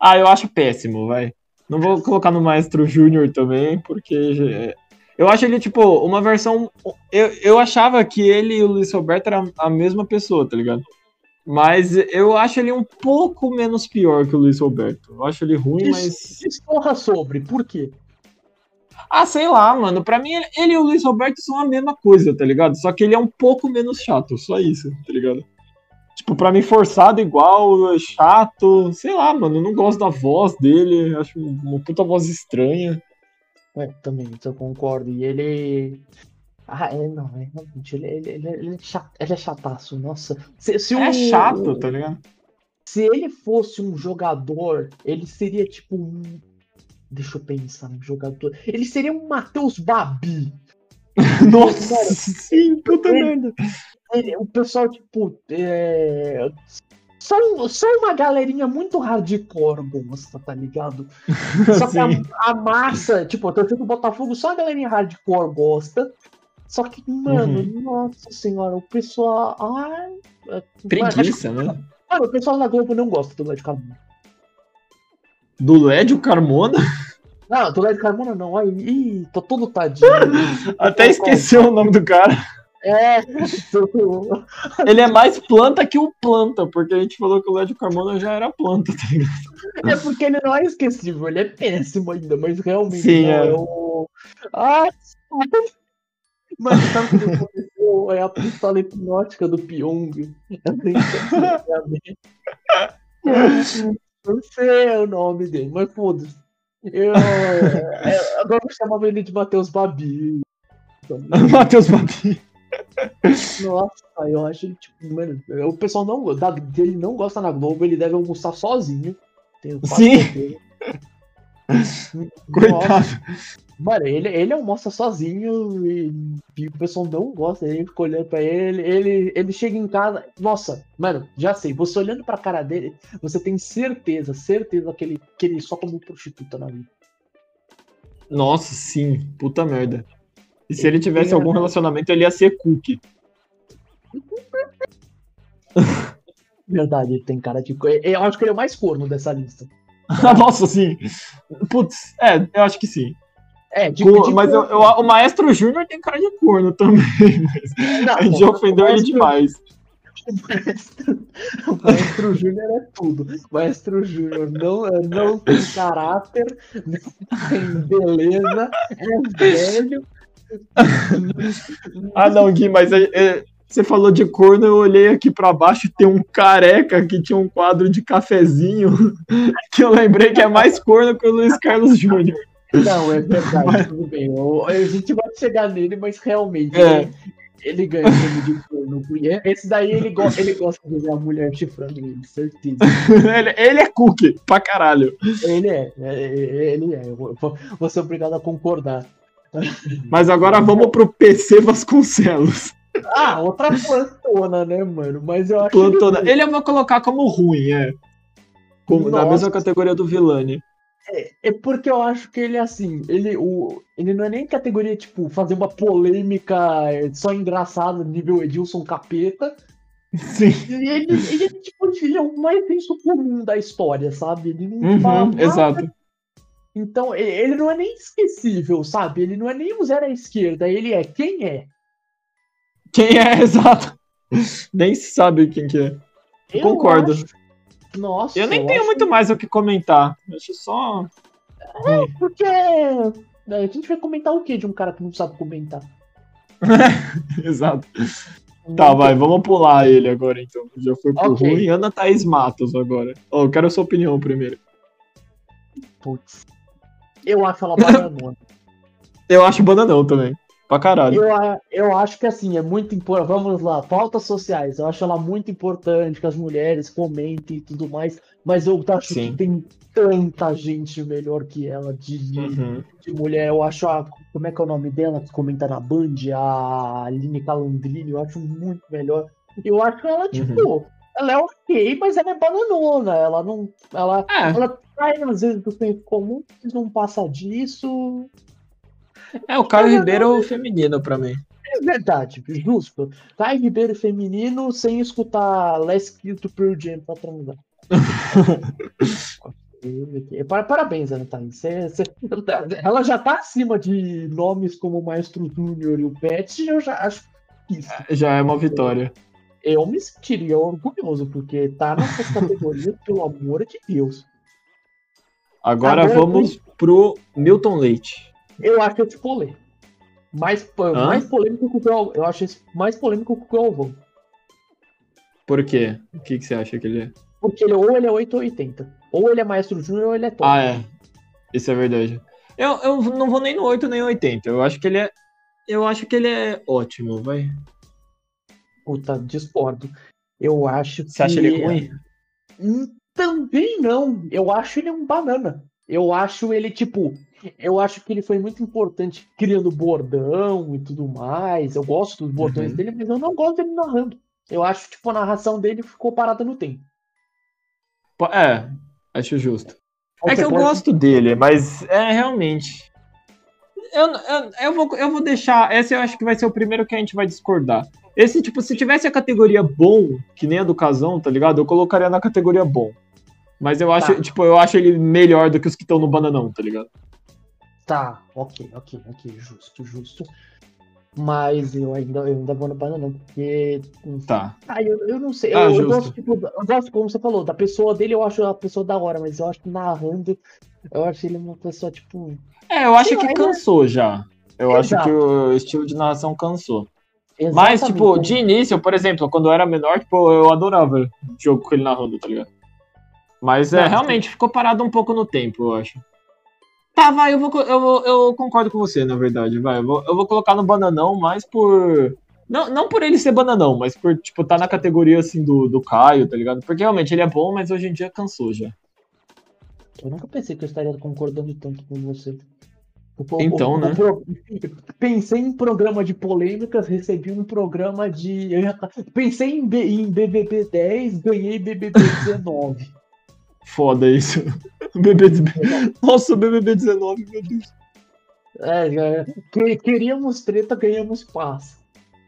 ah, eu acho péssimo, vai. Não vou colocar no Maestro Júnior também, porque eu acho ele, tipo, uma versão. Eu, eu achava que ele e o Luiz Roberto eram a mesma pessoa, tá ligado? Mas eu acho ele um pouco menos pior que o Luiz Roberto. Eu acho ele ruim, mas. Discorra sobre, por quê? Ah, sei lá, mano. Pra mim, ele e o Luiz Roberto são a mesma coisa, tá ligado? Só que ele é um pouco menos chato, só isso, tá ligado? Tipo, pra mim, forçado igual, chato. Sei lá, mano. Eu não gosto da voz dele. Acho uma puta voz estranha. É, também, eu concordo. E ele. Ah, é, não, é, realmente, ele, ele, ele, ele, é chato, ele é chataço, nossa. Se, se é chato, tá ligado? Se ele fosse um jogador, ele seria tipo um. Deixa eu pensar um jogador. Ele seria um Matheus Babi. *laughs* Nossa, sim, puta merda o pessoal, tipo, é, só, só uma galerinha muito hardcore gosta, tá ligado? *laughs* Só que a, a, massa, tipo, a torcida do Botafogo, só a galerinha hardcore gosta. Só que, mano, uhum. nossa senhora, o pessoal. Ai, é, Preguiça, né? Mano, o pessoal da Globo não gosta do Lédio Carmona. Do Lédio Carmona? Não, do Lédio Carmona não. Ai, ih, tô todo tadinho. *laughs* Até esqueceu o nome do cara. É. Ele é mais planta que o planta, porque a gente falou que o Lédio Carmona já era planta, tá ligado? É porque ele não é esquecível, ele é péssimo ainda, mas realmente Sim, não, é. o. Ah, mas sabe o que aconteceu? É a pistola hipnótica do Pyong. Não sei o nome dele, mas foda-se. Eu, é, agora eu chamava ele de Matheus Babi. *laughs* Matheus Babi. Nossa, eu acho tipo, mano, o pessoal não, da, dele não gosta na Globo, ele deve almoçar sozinho. Sim. *laughs* Coitado. Mano, ele, ele almoça sozinho e, e, o pessoal não gosta, ele fica olhando pra ele, ele, ele chega em casa, nossa, mano, já sei, você olhando pra cara dele, você tem certeza, certeza que ele, que ele só como prostituta na vida. Nossa, sim, puta merda. E se ele tivesse algum relacionamento, ele ia ser cookie. *laughs* Verdade, ele tem cara de. Eu acho que ele é o mais corno dessa lista. *laughs* Nossa, sim. Putz, é, eu acho que sim. É, de, Co- de mas eu- eu- o Maestro Júnior tem cara de corno também. Mas Não, a gente ofendeu ele Maestro- demais. O *laughs* Maestro, o Maestro Júnior é tudo. O Maestro Júnior não, não tem caráter, não tem beleza, é velho. *laughs* Ah, não, Gui, mas é- é, você falou de corno, eu olhei aqui pra baixo e tem um careca que tinha um quadro de cafezinho *laughs* que eu lembrei que é mais corno que o Luiz Carlos Júnior. Não, é verdade, tudo bem. Eu- a gente vai chegar nele, mas realmente É. ele, ele ganha o prêmio de corno. Esse daí ele, go ele gosta de ver a mulher chifrando ele, certeza. *laughs* ele, ele é cookie pra caralho. Ele é, é, ele é. Eu vou ser obrigado a concordar. Mas agora vamos pro PC Vasconcelos. Ah, outra plantona, né, mano? Mas eu acho Plantona. ele- Ele eu vou colocar como ruim, é. Como, na mesma categoria do Villani. É porque eu acho que ele, assim, ele, o, ele não é nem categoria, tipo, fazer uma polêmica é, só engraçada, nível Edilson Capeta. Sim. Ele, ele, tipo, ele é o mais senso comum da história, sabe? Ele não fala Uhum, nada. exato. Então, ele não é nem esquecível, sabe? Ele não é nem um zero à esquerda, ele é quem é. Quem é, *laughs* exato. Nem se sabe quem que é. Eu Concordo. acho- Nossa, Eu nem tenho acho- muito mais o que comentar. Acho só. Porque é, a gente vai comentar o que de um cara que não sabe comentar? *laughs* Exato. Tá, vai, vamos pular ele agora então. Já foi pro Ok. ruim. Ana Thaís Matos agora. Ó, eu quero a sua opinião primeiro. Putz. Eu acho ela *laughs* bananona. Eu acho bananão também. Pra caralho. eu, eu acho que assim, é muito importante. Vamos lá, pautas sociais. Eu acho ela muito importante que as mulheres comentem e tudo mais. Mas eu acho Sim. que tem tanta gente melhor que ela de, Uhum. de mulher. Eu acho a. Como é que é o nome dela que comenta na Band? A Aline Calandrini. Eu acho muito melhor. Eu acho ela, tipo. Ela é ok, mas ela é bananona. Ela não. Ela, É, ela sai às vezes do senso comum, não passa disso. É o Caio Ribeiro é o feminino pra mim. É verdade, justo. Caio Ribeiro feminino sem escutar Let's Kill to Pearl Jam pra transar. Para- Parabéns, Ana Thaís. Cê- cê- Ela já tá acima de nomes como o Maestro Júnior e o Pet, eu já acho isso. Já é uma vitória. Eu me sentiria orgulhoso, porque tá nessas categorias, *laughs* pelo amor de Deus. Agora Agora vamos pro Milton Leite. Eu acho esse polê. Mais, Hã? mais polêmico que o Gal- Eu acho esse mais polêmico que o Galvão. Por quê? O que, que você acha que ele é? Porque ele, ou ele é 8 ou 80. Ou ele é Maestro Júnior ou ele é top. Ah, é. Isso é verdade. Eu, eu não vou nem no 8 nem no 80. Eu acho que ele é. Eu acho que ele é ótimo, vai. Puta, discordo. Eu acho que. Você acha ele ruim? Hum, Também não. Eu acho ele um banana. Eu acho ele, tipo. Eu acho que ele foi muito importante criando bordão e tudo mais. Eu gosto dos bordões Uhum. dele, mas eu não gosto dele narrando. Eu acho, tipo, a narração dele ficou parada no tempo. Po- É, acho justo. É que eu pode- gosto dele, mas é realmente. Eu, eu, eu, vou, eu vou deixar. Esse eu acho que vai ser o primeiro que a gente vai discordar. Esse, tipo, se tivesse a categoria bom, que nem a do Casão, tá ligado? Eu colocaria na categoria bom. Mas eu acho, Tá. tipo, eu acho ele melhor do que os que estão no bananão, tá ligado? Tá, ok, ok, ok, justo, justo. Mas eu ainda, eu ainda vou no bananão, porque. Tá. Ah, eu, eu não sei. Ah, eu, eu gosto, tipo, eu gosto, como você falou, da pessoa dele, eu acho a pessoa da hora, mas eu acho que narrando, eu acho ele uma pessoa, tipo. É, eu acho lá, que ele- cansou já. Eu acho Exato. que o estilo de narração cansou. Mas, exatamente, tipo, né? de início, por exemplo, quando eu era menor, tipo, eu adorava o jogo com ele narrando, tá ligado? Mas é, Não, realmente ficou parado um pouco no tempo, eu acho. Tá, vai, eu vou, eu vou- eu concordo com você, na verdade, vai. Eu vou, eu vou colocar no bananão mais por. Não, não por ele ser bananão, mas por, tipo, tá na categoria, assim, do, do Caio, tá ligado? Porque realmente ele é bom, mas hoje em dia cansou já. Eu nunca pensei que eu estaria concordando tanto com você. O- Então, o- né? o pro- *laughs* Pensei em programa de polêmicas, recebi um programa de. eu ia- Pensei em, B- em BBB 10, ganhei BBB 19. Foda isso. *laughs* BBB. Nossa, BBB 19, meu Deus. É, é, que- queríamos treta, ganhamos paz.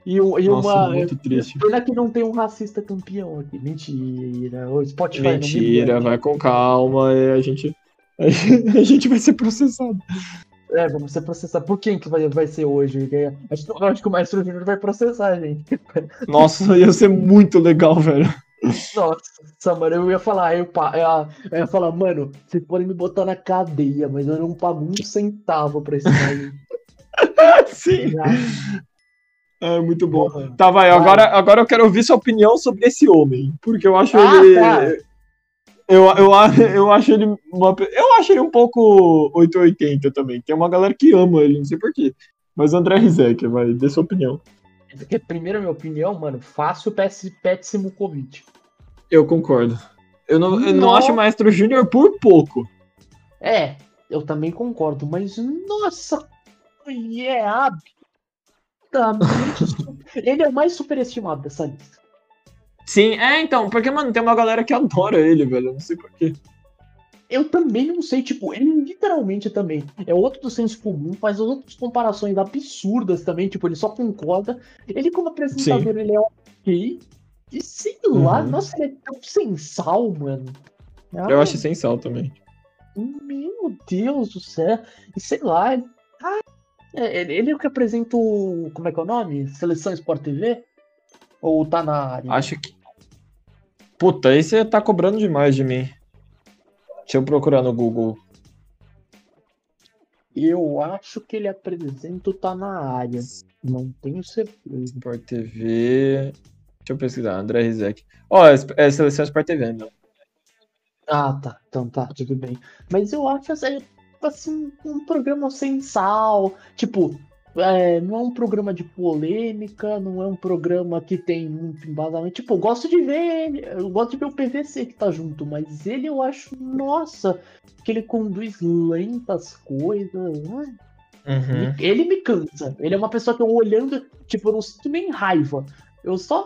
E, um- e Nossa, uma. muito triste. Pena que não tem um racista campeão aqui. Mentira. O Spotify Mentira, vai com calma, e a gente. *laughs* A gente vai ser processado. É, vamos ser processados. Por quem que vai, vai ser hoje? Acho, que- eu acho que o Maestro Júnior vai processar a gente. Nossa, ia ser muito legal, velho. Nossa, mano, eu ia falar, eu, eu ia- falar, mano, vocês podem me botar na cadeia, mas eu não pago um centavo pra esse aí. *laughs* Sim. É muito bom. Porra. Tá, vai, Vai. agora, agora eu quero ouvir sua opinião sobre esse homem. Porque eu acho Ah, ele. tá. Eu, eu, eu acho ele uma, Eu acho ele um pouco 880 também. Tem uma galera que ama ele, não sei porquê. Mas André Rizek, vai, dê sua opinião. Porque, primeiro, minha opinião, mano, fácil Pet Pet Simukovic. Eu concordo. Eu não, eu não acho o Maestro Júnior por pouco. É, eu também concordo, mas nossa, ele é *laughs* Ele é o mais superestimado dessa lista. Sim, é então, porque, mano, tem uma galera que adora ele, velho. Eu não sei porquê. Eu também não sei, tipo, ele literalmente também é outro do senso comum, faz outras comparações absurdas também, tipo, ele só concorda. Ele, como apresentador, ele é ok. E sei lá, Uhum. nossa, ele é tão sem sal, mano. Eu acho sem sal também. Meu Deus do céu. E sei lá. ele- Ah, é, ele, ele é o que apresenta o. Como é que é o nome? Seleção Sport TV? Ou tá na área? Acho que. Puta, aí você tá cobrando demais de mim. Deixa eu procurar no Google. Eu acho que ele apresenta o tá na área. Não tenho certeza. Sport TV. Deixa eu pesquisar, André Rizek. Ó, é, é Seleção Sport TV, né? Ah, tá. Então tá, tudo bem. Mas eu acho assim, assim um programa sem sal. Tipo, é, não é um programa de polêmica, não é um programa que tem muito embasamento. Tipo, eu gosto de ver ele, eu gosto de ver o PVC que tá junto, mas ele eu acho, nossa, que ele conduz lentas coisas. né? Uhum. Ele me cansa. Ele é uma pessoa que eu olhando, tipo, eu não sinto nem raiva. Eu só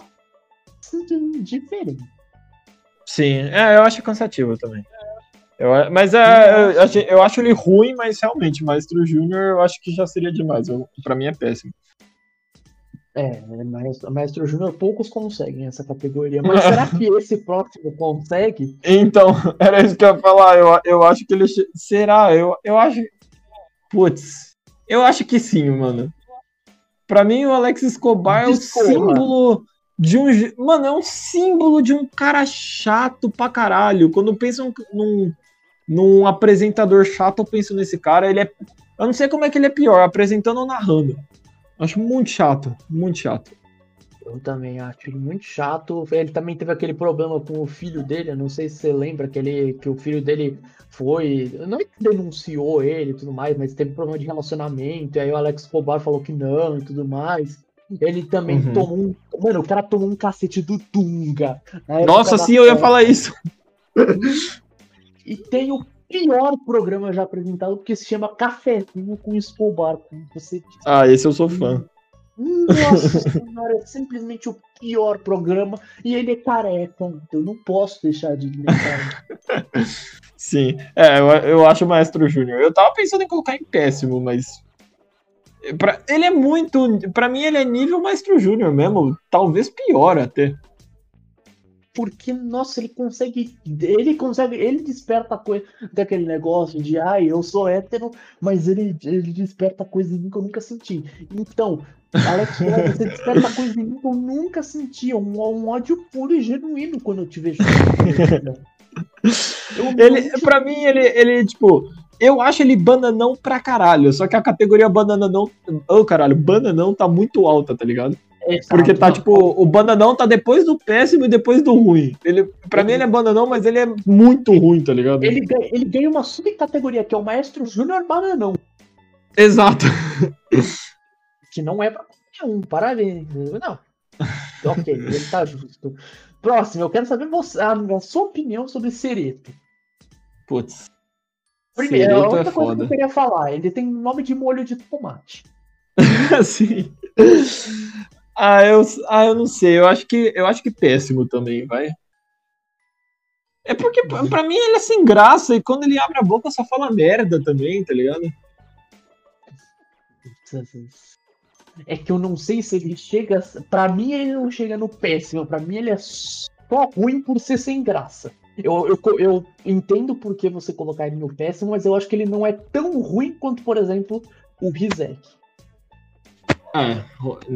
sinto indiferente. Sim, é, eu acho cansativo também. Eu, mas é, eu, acho- eu acho ele ruim, mas realmente, Maestro Júnior eu acho que já seria demais. Eu, pra mim é péssimo. É, Maestro, Maestro Júnior poucos conseguem essa categoria. Mas será *laughs* que esse próximo consegue? Então, *laughs* era isso que eu ia falar. Eu, eu acho que ele. Será? Eu, eu acho. Putz. Eu acho que sim, mano. Pra mim, o Alex Escobar é o símbolo de um. Mano, é um símbolo de um cara chato pra caralho. Quando penso num, num apresentador chato, eu penso nesse cara. Ele é. Eu não sei como é que ele é pior, apresentando ou narrando. Acho muito chato, muito chato. Eu também acho ele muito chato. Ele também teve aquele problema com o filho dele. Eu não sei se você lembra que, ele, que o filho dele foi. Não é que denunciou ele e tudo mais, mas teve problema de relacionamento. E aí o Alex Escobar falou que não e tudo mais. Ele também Uhum. tomou um. Mano, o cara tomou um cacete do época Nossa, sim, eu ia falar isso. E tem o pior programa já apresentado, porque se chama Cafezinho com Escobar, como você disse. Ah, esse eu sou fã. Nossa *laughs* senhora, é simplesmente o pior programa. E ele é careca, então eu não posso deixar de ignorar. *laughs* Sim, é, eu, eu acho o Maestro Júnior. Eu tava pensando em colocar em péssimo, mas. Pra, ele é muito. Pra mim, ele é nível Maestro Júnior mesmo. Talvez pior até. Porque, nossa, ele consegue. Ele consegue. Ele desperta coisa daquele negócio de ai, eu sou hétero, mas ele, ele desperta coisa em mim que eu nunca senti. Então, Alex, você desperta coisa em mim que eu nunca senti. Um, um ódio puro e genuíno quando eu te vejo. *laughs* Eu Ele, pra mim, ele, ele, tipo. Eu acho ele bananão pra caralho. Só que a categoria bananão. Ô, caralho, bananão tá muito alta, tá ligado? Exato, Porque tá, não. tipo, o bananão tá depois do péssimo e depois do ruim. Ele, pra mim, ele é bananão, mas ele é muito ruim, tá ligado? Ele ganha, ele ganha uma subcategoria que é o Maestro Júnior Bananão, Exato. que não é pra qualquer um, parabéns. Não. Ok, ele tá justo. Próximo, eu quero saber você, a, a sua opinião sobre Cereto. Putz. Primeiro, a outra é coisa que eu queria falar, ele tem nome de molho de tomate. *laughs* Assim. Ah, eu, ah, eu não sei. Eu acho que eu acho que péssimo também, vai. É porque pra mim ele é sem graça e quando ele abre a boca só fala merda também, tá ligado? é que eu não sei se ele chega. Pra mim, ele não chega no péssimo. Pra mim, ele é só ruim por ser sem graça. Eu, eu, eu entendo por que você colocar ele no péssimo, mas eu acho que ele não é tão ruim quanto, por exemplo, o Rizek. É,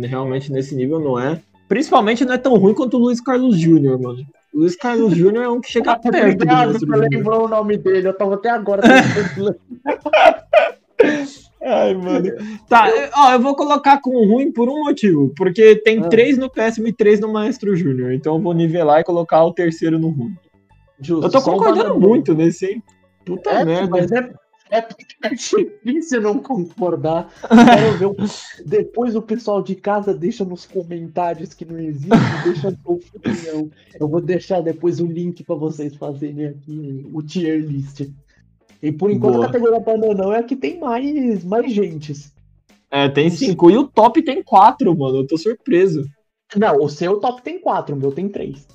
realmente nesse nível não é. Principalmente não é tão ruim quanto o Luiz Carlos Júnior, mano. Luiz Carlos Júnior é um que chega perto Obrigado do lembrou o nome dele, eu tava até agora. *laughs* Ai, mano. Tá, ó, eu vou colocar com ruim por um motivo. Porque tem ah. três no péssimo e três no Maestro Júnior. Então eu vou nivelar e colocar o terceiro no ruim. Justo, eu tô concordando muito nesse, hein? Puta é, merda. Mas é, é, *laughs* é difícil não concordar. Quero ver depois o pessoal de casa deixa nos comentários que não existe, deixa a sua opinião. Eu vou deixar depois o link para vocês fazerem aqui o tier list. E por enquanto Boa. a categoria bananão é a que tem mais, mais gentes. É, tem cinco. E o top tem quatro, mano. Eu tô surpreso. Não, o seu top tem quatro, o meu tem três.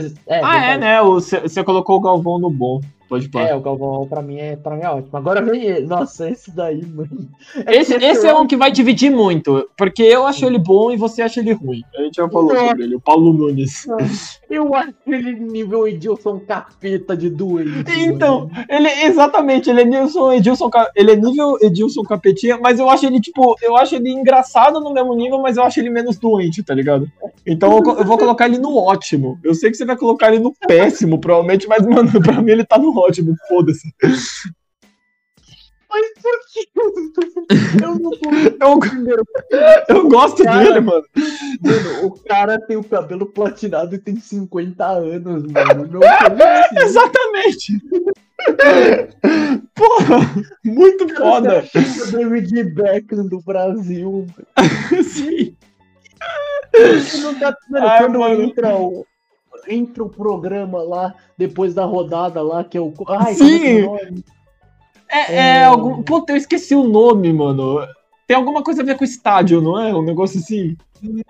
Dizer, é, ah, é, né? Você colocou o Galvão no bom. Pode falar. É, o Galvão pra mim é, pra mim é ótimo. Agora vem ele. Nossa, esse daí, mano. É esse, esse é um que vai dividir muito. Porque eu acho ele bom e você acha ele ruim. A gente já falou Nossa. sobre ele, o Paulo Nunes. Eu acho ele nível Edilson capeta de doente. Então, mano. ele exatamente, ele é nível Edilson, ele é nível Edilson capetinha, mas eu acho ele, tipo, eu acho ele engraçado no mesmo nível, mas eu acho ele menos doente, tá ligado? Então eu, eu vou colocar ele no ótimo. Eu sei que você vai colocar ele no péssimo, provavelmente, mas, mano, pra mim ele tá no ótimo, foda-se. Mas por que eu não *laughs* eu, *laughs* eu gosto cara, dele, mano. Mano, o cara tem o cabelo platinado e tem 50 anos, mano. Não assim. *laughs* Exatamente. Porra, muito foda. O David Beckham do Brasil. Sim. Não tá, mano, Ai, quando mano. entra o, entra o programa lá, depois da rodada lá, que é o. Ai, Sim! É, é, é, algum. Puta, eu esqueci o nome, mano. Tem alguma coisa a ver com o estádio, não é? Um negócio assim.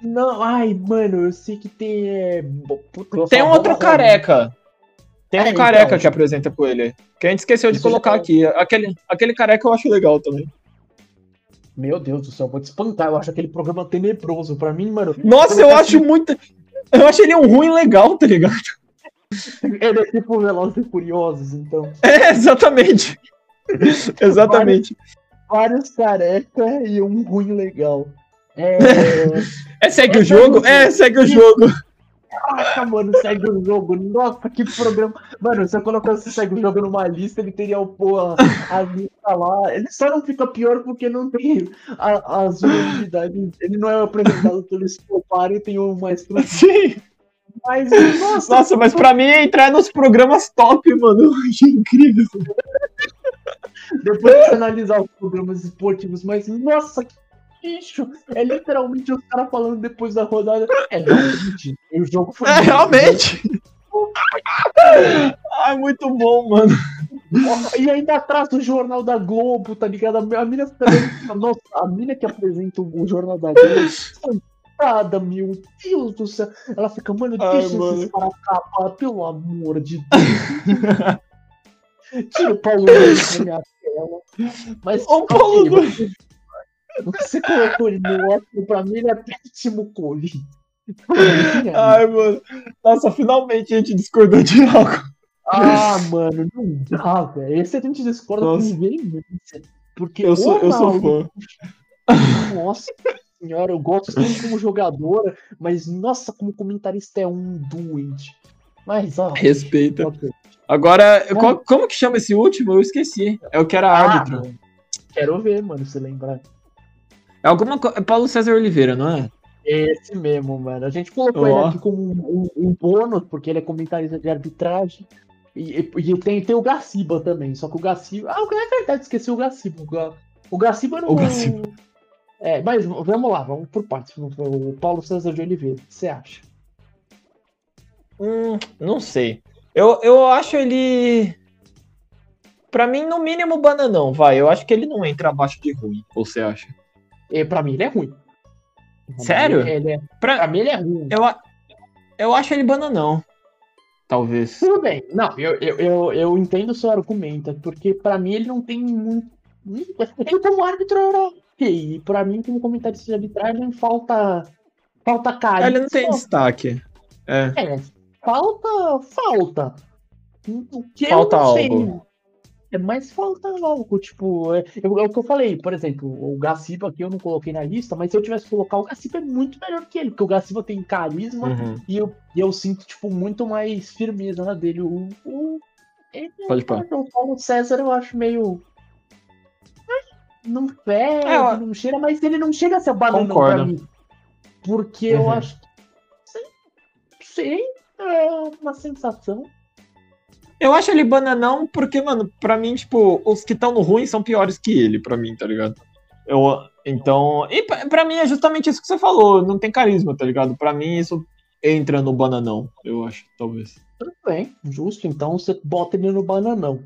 Não, ai, mano, eu sei que tem. É... Puta, tem um outro careca. Tem um é, careca então, que apresenta com ele. Que a gente esqueceu de colocar aqui. Aquele, aquele careca eu acho legal também. Meu Deus do céu, vou te espantar. Eu acho aquele programa tenebroso. Pra mim, mano. Nossa, eu acho assim... muito. Eu acho ele um ruim legal, tá ligado? *laughs* Ele é tipo Velozes e Furiosos, então. *laughs* É, exatamente. *laughs* exatamente. Vários, vários careca e um ruim legal. É, é segue é, o jogo? É, segue o jogo. Caraca, mano, segue o jogo. Nossa, que programa. Mano, se eu colocasse segue o jogo numa lista, ele teria o pô, a, a lista lá. Ele só não fica pior porque não tem a, as unidades. Ele não é apresentado pelo Escobar e tem uma estrutura. Sim. Mas, nossa, nossa mas pra mim entrar nos programas top, mano, *laughs* achei incrível. Depois de analisar os programas esportivos, mas nossa, que É literalmente os caras falando depois da rodada. É, realmente. O jogo foi. É, realmente! Ai, muito bom, mano. E ainda atrás do Jornal da Globo, tá ligado? A mina, nossa, a mina que apresenta o Jornal da Globo, coitada, meu Deus do céu. Ela fica, mano, deixa Ai, esses caras acabar, pelo amor de Deus. *laughs* Tira o Paulo da minha tela. Mas, Ô, Paulo okay, você colocou ele no ótimo, pra mim ele é péssimo Cole. *laughs* Ai, mano. Nossa, finalmente a gente discordou de algo. Ah, mano, não dá, velho. Esse a gente discorda Nossa. com ninguém, Porque eu sou, eu sou fã. Nossa senhora, eu gosto dele como jogadora, mas nossa, como comentarista é um doente. Mas, ó. Respeita. Okay. Agora, qual, como que chama esse último? Eu esqueci. É o que era ah, árbitro. Quero ver, mano, se lembrar. É alguma coisa. É Paulo César Oliveira, não é? Esse mesmo, mano. A gente colocou oh. ele aqui como um, um, um, bônus, porque ele é comentarista de arbitragem. E, e, e, tem, tem o Gaciba também. Só que o Gaciba. Ah, é verdade, esqueci o Gaciba. O Gaciba não. O Gaciba. É, mas vamos lá, vamos por partes. O Paulo César de Oliveira, o que você acha? Hum, não sei. Eu, eu acho ele. Pra mim, no mínimo, bananão, vai. Eu acho que ele não entra abaixo de ruim. Ou você acha? É, pra mim ele é ruim. Sério? Ele, ele é, pra... pra... mim ele é ruim. Eu, eu acho ele bananão. Talvez. Tudo bem. Não, eu, eu, eu, eu entendo o seu argumento, porque pra mim ele não tem muito. Ele como árbitro ok. E pra mim, como comentarista de arbitragem, falta. Falta carinho. Ele não tem destaque. É. É, falta. Falta. O que Falta eu não sei. É, mas falta algo, tipo, é, eu- é o que eu falei, por exemplo, o Gaciba aqui eu não coloquei na lista, mas se eu tivesse que colocar, o Gaciba é muito melhor que ele, porque o Gaciba tem carisma Uhum. e, eu, e eu sinto, tipo, muito mais firmeza na dele. O, o, ele, Pode pá. o Paulo César eu acho meio. Não É, eu- não cheira, mas ele não chega a ser Concordo. pra mim. Porque eu Uhum. acho. Sei, sei, é uma sensação. Eu acho ele bananão porque, mano, pra mim, tipo, os que estão no ruim são piores que ele, pra mim, tá ligado? Eu, então. E pra, pra mim é justamente isso que você falou, não tem carisma, tá ligado? Pra mim isso entra no bananão, eu acho, talvez. Tudo bem, justo. Então você bota ele no bananão.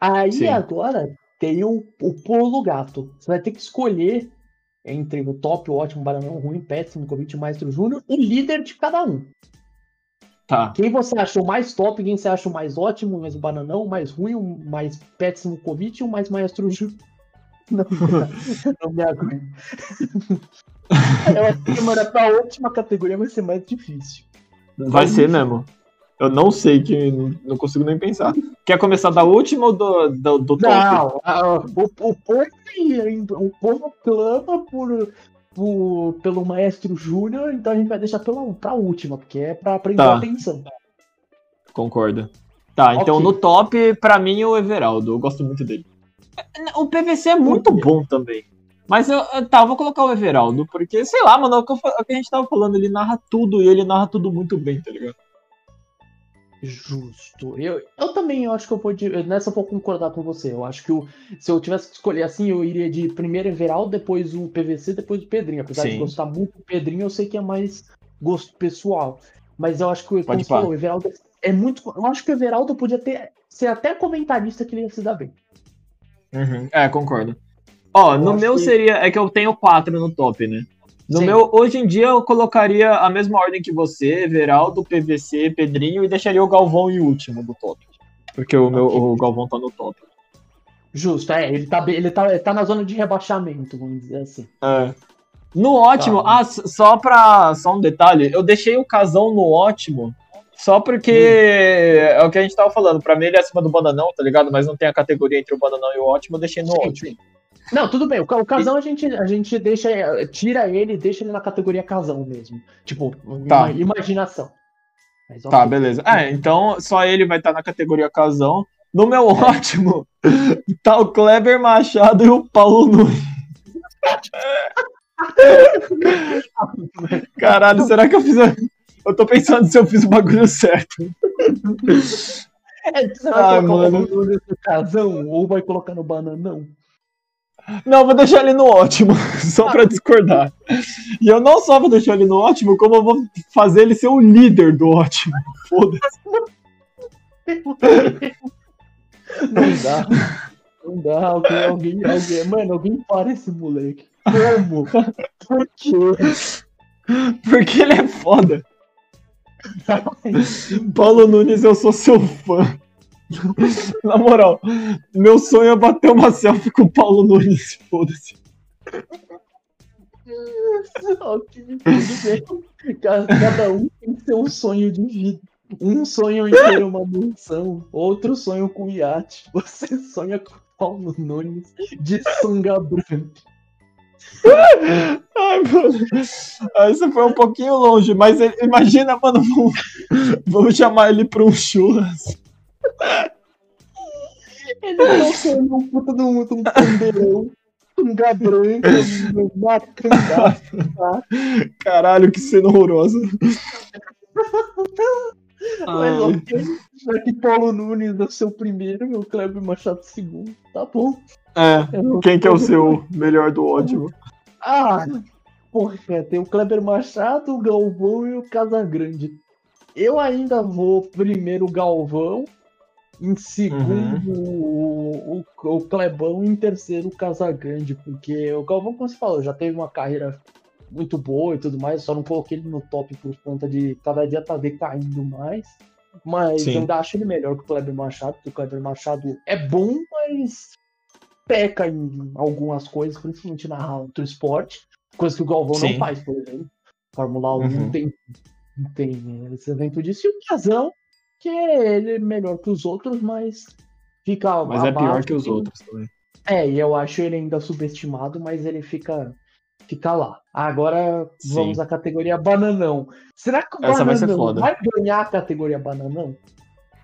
Aí Sim. agora tem o, o pulo gato. Você vai ter que escolher entre o top, o ótimo, bananão, ruim, péssimo, convite, maestro júnior, o líder de cada um. Tá. Quem você acha o mais top, quem você acha o mais ótimo, mais bananão, mais ruim, o mais péssimo convite e o mais maestro. Não, *laughs* não me aguento. Eu acho que, mano, pra última categoria vai ser mais difícil. Vai ser mesmo. Eu não sei que não, consigo nem pensar. Quer começar da última ou do, do, do top? Não, a- o, o povo o povo clama por, por- pelo maestro Júnior, então a gente vai deixar pela, pra última, porque é pra prender Tá. a atenção. Concorda. Tá, então Ok. no top, pra mim, o Everaldo. Eu gosto muito dele. O PVC é muito bom também. Mas eu, tá, eu vou colocar o Everaldo, porque, sei lá, mano, é o que, eu é o que a gente tava falando, ele narra tudo e ele narra tudo muito bem, tá ligado? Justo. Eu, eu também eu acho que eu de, nessa eu vou concordar com você. Eu acho que o, se eu tivesse que escolher assim, eu iria de primeiro Everaldo, depois o PVC, depois o Pedrinho. Apesar de Sim. gostar muito do Pedrinho, eu sei que é mais gosto pessoal. Mas eu acho que, como Pode pá. falou, o Everaldo é muito. Eu acho que o Everaldo podia ter ser até comentarista que ele ia se dar bem. É, concordo. Ó, Eu no meu que- seria. É que eu tenho quatro no top, né? No Sim. meu, hoje em dia, eu colocaria a mesma ordem que você, Everaldo, PVC, Pedrinho, e deixaria o Galvão em último do top. Porque o, meu, o Galvão tá no top. Justo, é, ele tá, ele tá, ele tá na zona de rebaixamento, vamos dizer assim. É. No ótimo, Tá. ah, só pra. Só um detalhe, eu deixei o casão no ótimo. Só porque Hum. é o que a gente tava falando. Pra mim ele é acima do bananão, tá ligado? Mas não tem a categoria entre o bananão e o ótimo, eu deixei no Sim, ótimo. sim. Não, tudo bem. O, o casão a gente, a gente deixa, tira ele e deixa ele na categoria casão mesmo. Tipo, Tá. ima- imaginação. Mas, Tá, ok. beleza. É, então só ele vai estar na categoria casão. No meu ótimo, *laughs* tá o Kleber Machado e o Paulo Nunes. *laughs* Caralho, será que eu fiz. Eu tô pensando se eu fiz o bagulho certo. *laughs* É, você vai Ai, colocar mano. o Nunes no casão ou vai colocar no bananão? Não, vou deixar ele no ótimo, *laughs* só pra discordar. E eu não só vou deixar ele no ótimo, como eu vou fazer ele ser o líder do ótimo. Foda-se. Não dá. Não dá. Alguém, alguém, alguém, mano, alguém para esse moleque. Como? Por quê? Porque ele é foda. Paulo Nunes, eu sou seu fã. *laughs* Na moral, meu sonho é bater uma selfie com o Paulo Nunes, foda-se. Cada um tem seu sonho de vida. Um sonho em ter uma mansão, outro sonho com iate. Você sonha com Paulo Nunes de sunga branca. Ai, mano. Isso foi um pouquinho longe, mas ele- imagina, mano, vamos, vamos chamar ele pra um churras. Ele tá sendo um puta de um, de um pandeirão, sunga branca, cangada. Caralho, que cena horrorosa. Mas ok, já que Paulo Nunes é o seu primeiro, meu Kleber Machado segundo, tá bom. É, quem que é o seu melhor do ótimo? Ah, porra, tem o Kleber Machado, o Galvão e o Casagrande. Eu ainda vou primeiro o Galvão, em segundo o, o, o Clebão e em terceiro o Casagrande, porque o Galvão, como você falou, já teve uma carreira muito boa e tudo mais, só não coloquei ele no top por conta de cada dia tá decaindo mais. Mas Sim. eu ainda acho ele melhor que o Kleber Machado, porque o Kleber Machado é bom, mas peca em algumas coisas, principalmente na outro esporte, coisa que o Galvão Sim. não faz, por exemplo. Fórmula 1 Uhum. não tem, tem esse evento disso. E o Piazão, que ele é melhor que os outros, mas fica Mas é pior que os outros também. É, e eu acho ele ainda subestimado, mas ele fica, fica lá. Agora Sim. vamos à categoria bananão. Será que o Essa vai bananão foda. vai ganhar a categoria bananão?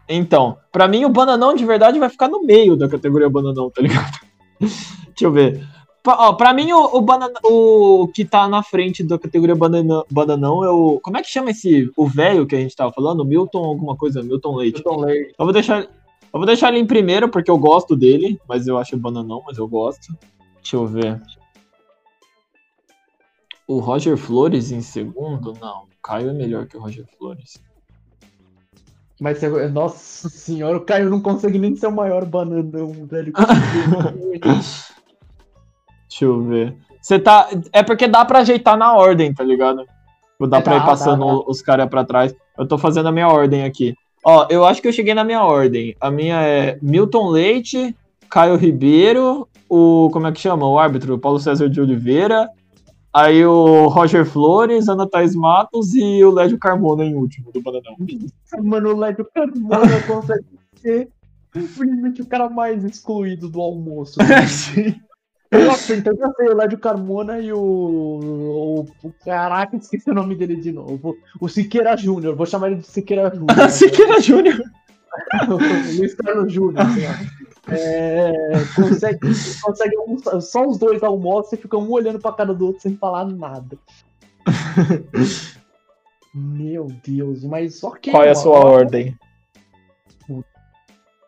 Então, pra mim o bananão de verdade vai ficar no meio da categoria bananão, tá ligado? *laughs* Deixa eu ver. Ó, pra mim o, o, banana, o que tá na frente da categoria banana, bananão é o. Como é que chama esse. O velho que a gente tava falando? Milton alguma coisa, Milton Leite. Milton Leite. Eu vou deixar. Eu vou deixar ele em primeiro porque eu gosto dele, mas eu acho bananão, mas eu gosto. Deixa eu ver. O Roger Flores em segundo? Não. O Caio é melhor que o Roger Flores. Mas, nossa senhora, o Caio não consegue nem ser o maior bananão, velho. *laughs* Deixa eu ver. Você tá. É porque dá pra ajeitar na ordem, tá ligado? Tipo, Dá É, pra dá, ir passando dá, dá. os caras pra trás. Eu tô fazendo a minha ordem aqui. Ó, eu acho que eu cheguei na minha ordem. A minha é Milton Leite, Caio Ribeiro, o. Como é que chama? O árbitro? Paulo César de Oliveira. Aí o Roger Flores, Ana Thaís Matos e o Lédio Carmona em último do Bananão. *laughs* Mano, o Lédio Carmona consegue ser simplesmente o cara mais excluído do almoço. *laughs* *laughs* Sim. Nossa, então já sei, o Lédio Carmona e o, o, o- Caraca, esqueci o nome dele de novo. O Siqueira Júnior, vou chamar ele de Siqueira Júnior. *laughs* Siqueira Júnior. *laughs* Luiz Carlos Júnior. É, consegue, consegue almoçar- só os dois almoçam e ficam um olhando pra cara do outro sem falar nada. Meu Deus, mas ok. Qual é a sua ordem?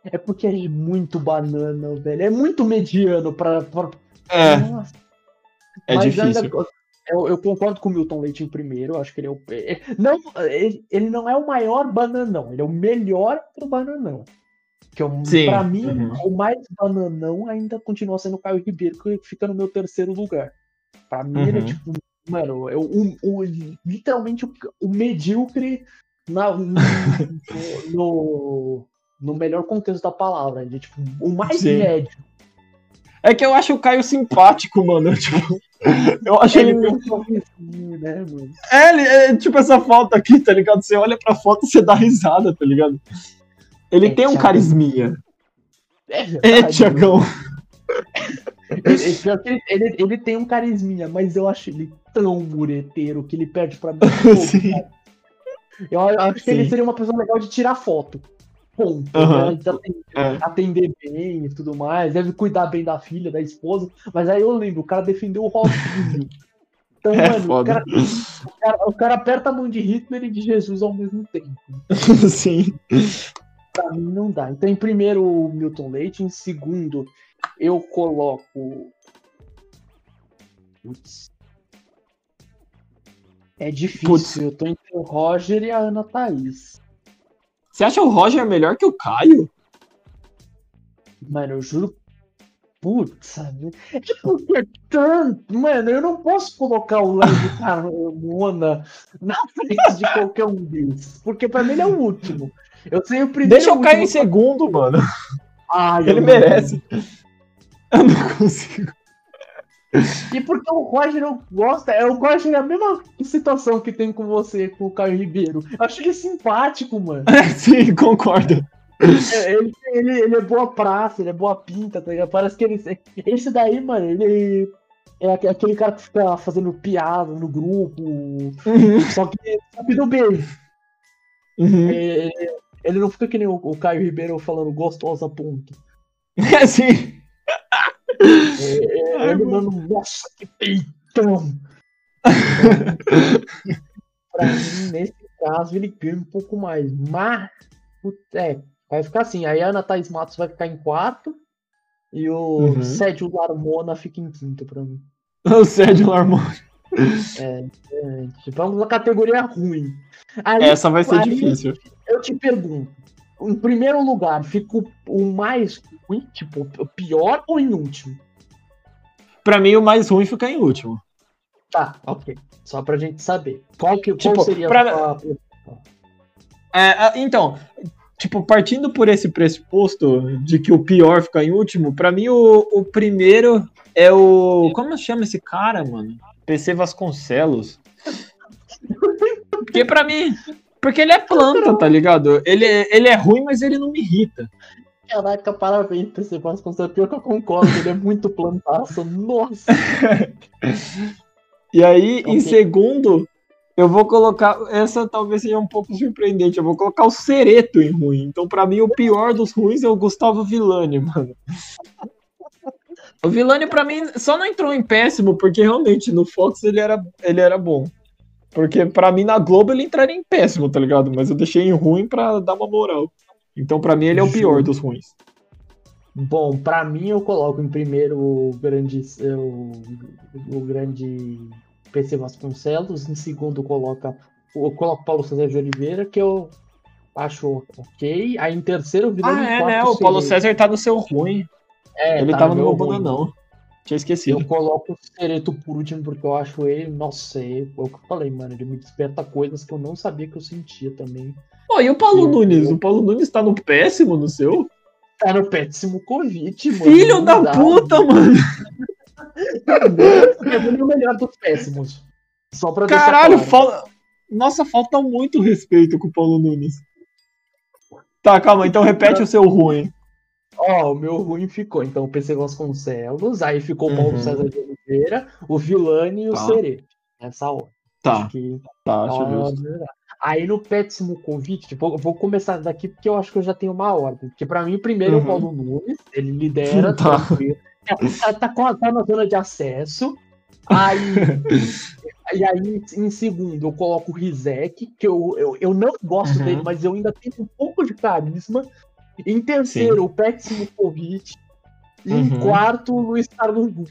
É porque ele é muito banana, velho. É muito mediano pra. pra... É, Nossa. é Mas difícil. ainda- eu, eu concordo com o Milton Leite em primeiro. eu Acho que ele é o. é- não, ele, ele não é o maior bananão, ele é o melhor pro bananão. Que é Sim, pra mim, uhum. o mais bananão ainda continua sendo o Caio Ribeiro, que fica no meu terceiro lugar. Pra mim, ele é Uhum. tipo. Mano, é o, o- literalmente o, o medíocre na, no, no, *laughs* no melhor contexto da palavra. Ele é, tipo, o mais Sim. médio. É que eu acho o Caio simpático, mano. *laughs* Tipo, eu acho Ele ele. um né, mano? É, ele é tipo essa foto aqui, tá ligado? Você olha pra foto e você dá risada, tá ligado? Ele É, tem um carisminha. É, É, verdade, Tiagão. Ele, ele- ele, tem um carisminha, mas eu acho ele tão mureteiro que ele perde pra mim. *laughs* Sim. cara. Eu acho que ele Sim. seria uma pessoa legal de tirar foto. Ponto. Aham. né? De atender, É. atender bem e tudo mais. Deve cuidar bem da filha, da esposa. Mas aí eu lembro, o cara defendeu o Rosinho. *laughs* Então, É mano, o cara, o, cara, o cara aperta a mão de Hitler e de Jesus ao mesmo tempo. *laughs* Sim. Pra mim não dá. Então, em primeiro, o Milton Leite. Em segundo, eu coloco. Putz. É difícil. Putz. Eu tô entre o Roger e a Ana Thaís. Você acha o Roger melhor que o Caio? Mano, eu juro. Putz? É tipo, é tanto. Mano, eu não posso colocar o Léo Carmona na frente de qualquer um deles. Porque pra mim ele é o último. Eu sei o primeiro. Deixa o Caio em segundo, mano. Ai, Ele eu não- merece. Eu não consigo. E porque o Roger eu gosto, é o Roger é a mesma situação que tem com você, com o Caio Ribeiro. Acho ele simpático, mano. *laughs* Sim, concordo. É, Ele, ele, ele é boa praça, ele é boa pinta, tá ligado? Parece que ele. Esse daí, mano, ele é aque- aquele cara que fica fazendo piada no grupo, Uhum, só que sabe do bem. uhum. É, Ele não fica que nem o, o Caio Ribeiro falando gostosa, ponto. *laughs* É, sim. É, Ai, ele mano. nossa, que peitão! *laughs* pra mim, nesse caso, ele ganha um pouco mais. Mas, é, vai ficar assim. Aí a Ana Thaís Matos vai ficar em quarto. E o Uhum. Sérgio Larmona fica em quinto pra mim. *laughs* O Sérgio Larmon. É, tipo, vamos na categoria ruim. Aí, Essa vai ser aí difícil. Eu te pergunto. Em primeiro lugar, fica o, mais ruim, tipo, o pior ou em último? Pra mim, o mais ruim fica em último. Tá, ok. Só pra gente saber. Qual, que, Tipo, qual seria pra- a sua- É, então, tipo, partindo por esse pressuposto de que o pior fica em último, pra mim o, o primeiro é o. Como chama esse cara, mano? PC Vasconcelos. *laughs* Porque pra mim. Porque ele é planta, tá ligado? Ele, é- ele é ruim, mas ele não me irrita. Caraca, parabéns, PC Vasconcelos. Pior que eu concordo, ele é muito plantaço. Nossa. *laughs* E aí, em Ok. segundo, eu vou colocar. Essa talvez seja um pouco surpreendente. Eu vou colocar o Cereto em ruim. Então, pra mim, o pior dos ruins é o Gustavo Villani, mano. O Villani, pra mim, só não entrou em péssimo, porque realmente no Fox ele era, ele era bom. Porque pra mim na Globo ele entraria em péssimo, tá ligado? Mas eu deixei em ruim pra dar uma moral. Então, pra mim, ele é o pior dos ruins. Bom, pra mim eu coloco em primeiro o grande, o, o grande PC Vasconcelos, em segundo coloca, eu coloco Paulo César de Oliveira, que eu acho ok. Aí em terceiro o Vilani, Ah, é, né? O Paulo. César tá no seu ruim. É, ele tá tava no meu ruim. Tinha esquecido. Eu coloco o Sereto por último porque eu acho ele, nossa, é é o que eu falei, mano, ele me desperta coisas que eu não sabia que eu sentia também. Pô, e o Paulo Eu- Nunes? O Paulo Nunes tá no péssimo no seu? Tá no péssimo convite, mano. Filho da dá. puta, mano! É o melhor dos péssimos. Só pra Caralho, claro. fal... nossa, falta muito respeito com o Paulo Nunes. Tá, calma, então repete o seu ruim. Ó, o meu ruim ficou. Então, o PC Vasconcelos, aí ficou o Paulo Uhum. César de Oliveira, o Vilani e o Tá. Serete. Nessa hora. Tá, Que, tá, acho ó, justo. Aí no péssimo convite, eu vou começar daqui porque eu acho que eu já tenho uma ordem. Porque pra mim, o primeiro é Uhum. o Paulo Nunes, ele lidera, *laughs* Tá. Tá, tá, com- tá na zona de acesso. Aí, *laughs* e aí, em segundo, eu coloco o Rizek, que eu, eu, eu não gosto Uhum. dele, mas eu ainda tenho um pouco de carisma. Em terceiro, o péssimo convite. E em Uhum. quarto, o Luiz Carlos Gu.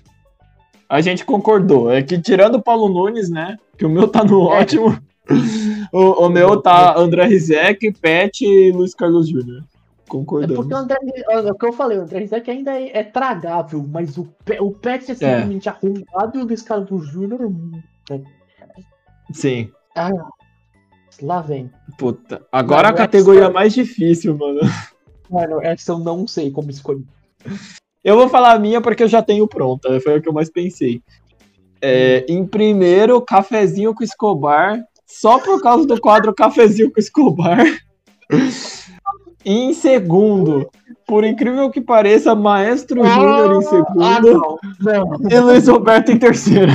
A gente concordou. É que tirando o Paulo Nunes, né? Que o meu tá no É. ótimo. *laughs* O, o meu tá André Rizek, Pet e Luiz Carlos Júnior. É Concordamos. porque o André, é o que eu falei, o André Rizek ainda é, é tragável, mas o, o Pet é simplesmente arrombado e o Luiz Carlos Júnior. hum, Sim. Ah, lá vem. Puta. Agora a Não, categoria essa- mais difícil, mano. Mano, essa eu não sei como escolher. Eu vou falar a minha porque eu já tenho pronta. Foi o que eu mais pensei. É, em primeiro, cafezinho com Escobar. Só por causa do quadro Cafezinho com Escobar. E em segundo, por incrível que pareça, Maestro Júnior em Ah, segundo não, não. e Luiz Roberto em terceiro.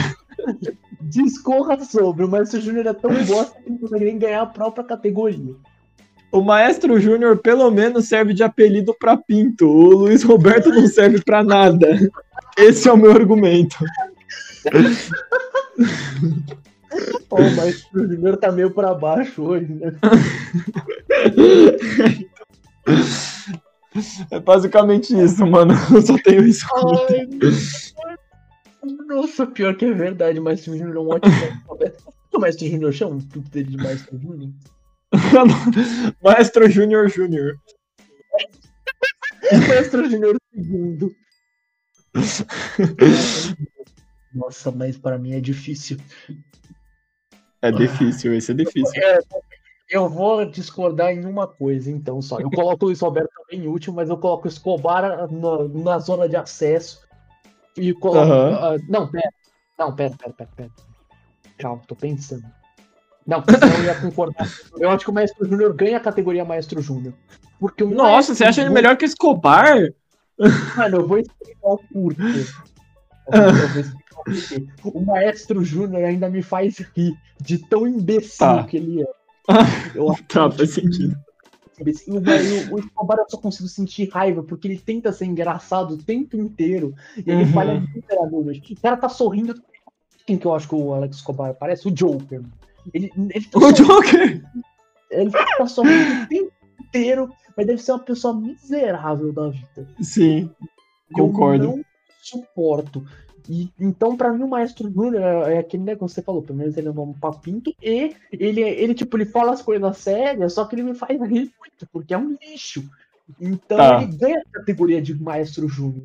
Discorra sobre. O Márcio Júnior é tão bosta que não consegue nem ganhar a própria categoria. O Maestro Júnior pelo menos serve de apelido pra Pinto. O Luiz Roberto não serve pra nada. Esse é o meu argumento. Ó, o Márcio Júnior tá meio pra baixo hoje, né? É basicamente isso, mano. Eu só tenho isso. Ai, Nossa, pior que é verdade, o Márcio Júnior é um ótimo. O Márcio Júnior chama o tudo dele de Márcio Júnior? *laughs* Maestro Júnior Júnior. Márcio Júnior segundo. Nossa, mas pra mim é difícil. É difícil, esse é difícil. Eu vou discordar em uma coisa, então, só. Eu coloco o Luiz Roberto também em último, mas eu coloco o Escobar na, na zona de acesso. E coloco. Aham. ah, não, pera. Não, pera, pera, pera, pera. Calma, tô pensando. Não, eu ia concordar. Eu acho que o Maestro Júnior ganha a categoria Maestro Júnior. Porque Nossa, Maestro você acha ele melhor que Escobar? Mano, eu vou explicar o porquê. Eu vou, explicar o porquê. O Maestro Júnior ainda me faz rir de tão imbecil Tá. que ele é. Eu *laughs* Tá, faz sentido. O, o, Escobar eu só consigo sentir raiva, porque ele tenta ser engraçado o tempo inteiro. E ele Uhum. falha miseravelmente. O cara tá sorrindo. Quem que eu acho que o Alex Escobar parece? O Joker. Ele, ele, tá, O sorrindo, Joker! ele tá o tempo inteiro, mas deve ser uma pessoa miserável da vida. Sim, concordo. Eu não suporto. E, então, pra mim, o Maestro Júnior é, é aquele negócio que você falou. Pelo menos ele é um papinto. E ele, ele, tipo, ele fala as coisas sérias, só que ele me faz rir muito, porque é um lixo. Então, Tá. ele ganha a categoria de Maestro Júnior.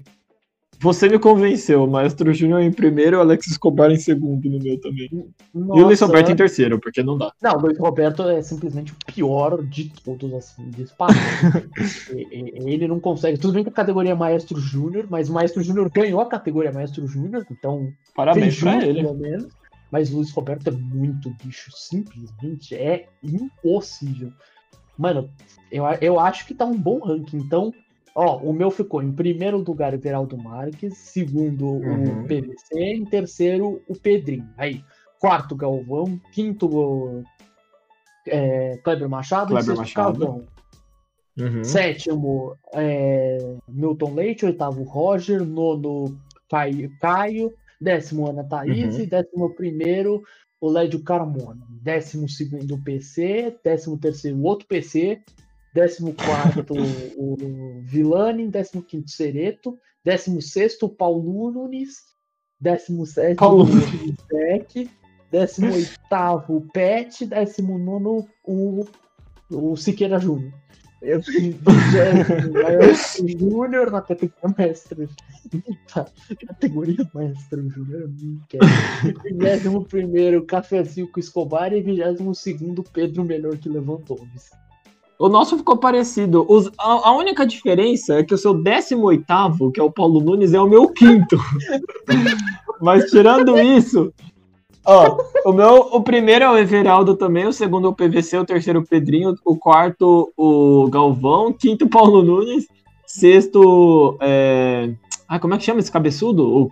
Você me convenceu, Maestro Júnior em primeiro e o Alex Escobar em segundo no meu também. Nossa. E o Luiz Roberto em terceiro, porque não dá. Não, o Luiz Roberto é simplesmente o pior de todos, assim, disparado. *laughs* ele não consegue. Tudo bem que a categoria é Maestro Júnior, mas o Maestro Júnior ganhou a categoria Maestro Júnior, então. Parabéns pra ele. Pelo menos. Mas o Luiz Roberto é muito bicho, simplesmente é impossível. Mano, eu, eu acho que tá um bom ranking, então Ó, o meu ficou em primeiro lugar o Geraldo Marques, segundo uhum. o PVC, em terceiro o Pedrinho. Aí, quarto Galvão, quinto é, Kleber Machado, Kleber Machado. Uhum. Sétimo é, Milton Leite, oitavo Roger, nono Caio, Caio décimo Ana Thaís, uhum. décimo primeiro o Lédio Carmona, décimo segundo PC, décimo terceiro outro PC, 14 o, o Vilani, 15 Sereto, 16 o Paulo Nunes, 17 Paulo Zec, 18 o Pet, 19 o, o Siqueira Júnior. Eu Júnior na categoria mestre. Tá, categoria mestre Júnior, não quero. 21 Cafezinho com Escobar e 22 Pedro Melhor que Lewandowski. O nosso ficou parecido. Os, a, a, única diferença é que o seu 18, que é o Paulo Nunes, é o meu quinto. *laughs* Mas tirando isso, ó, o meu, o primeiro é o Everaldo também, o segundo é o PVC, o terceiro o Pedrinho, o quarto o Galvão, quinto Paulo Nunes, sexto, é... ah, como é que chama esse cabeçudo? O,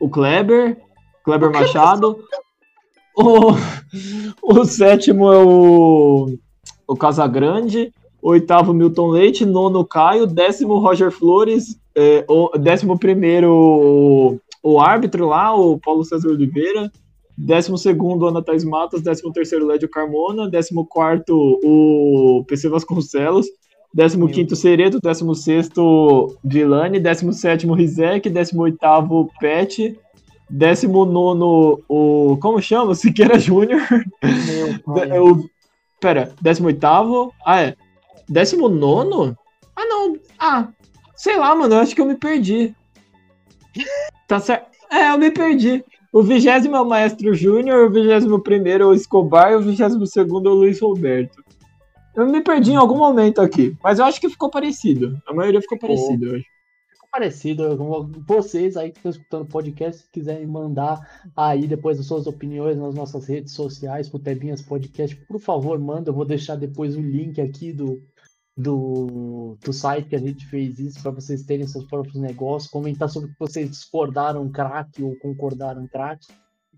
o Kleber, Kleber Machado. O, o sétimo é o o Casagrande, oitavo Milton Leite, nono Caio, décimo Roger Flores, é, o, décimo primeiro o, o, árbitro lá, o Paulo César Oliveira, décimo segundo Ana Thais Matos, décimo terceiro Lédio Carmona, décimo quarto o PC Vasconcelos, décimo quinto Sereto, décimo sexto Vilani, décimo sétimo Rizek, décimo oitavo Pet, décimo nono o como chama? *laughs* Siqueira Júnior, *laughs* Pera, 18? Ah, é. 19? Ah, não. Ah, sei lá, mano. Eu acho que eu me perdi. Tá certo. É, eu me perdi. O vigésimo é o Maestro Júnior, o vigésimo primeiro é o Escobar e o vigésimo segundo é o Luiz Roberto. Eu me perdi em algum momento aqui, mas eu acho que ficou parecido. A maioria ficou parecido hoje parecido. Vocês aí que estão escutando o podcast, se quiserem mandar aí depois as suas opiniões nas nossas redes sociais, pro Tebinhas Podcast, por favor, manda. Eu vou deixar depois o link aqui do, do, do site que a gente fez isso para vocês terem seus próprios negócios, comentar sobre o que vocês discordaram crack ou concordaram crack.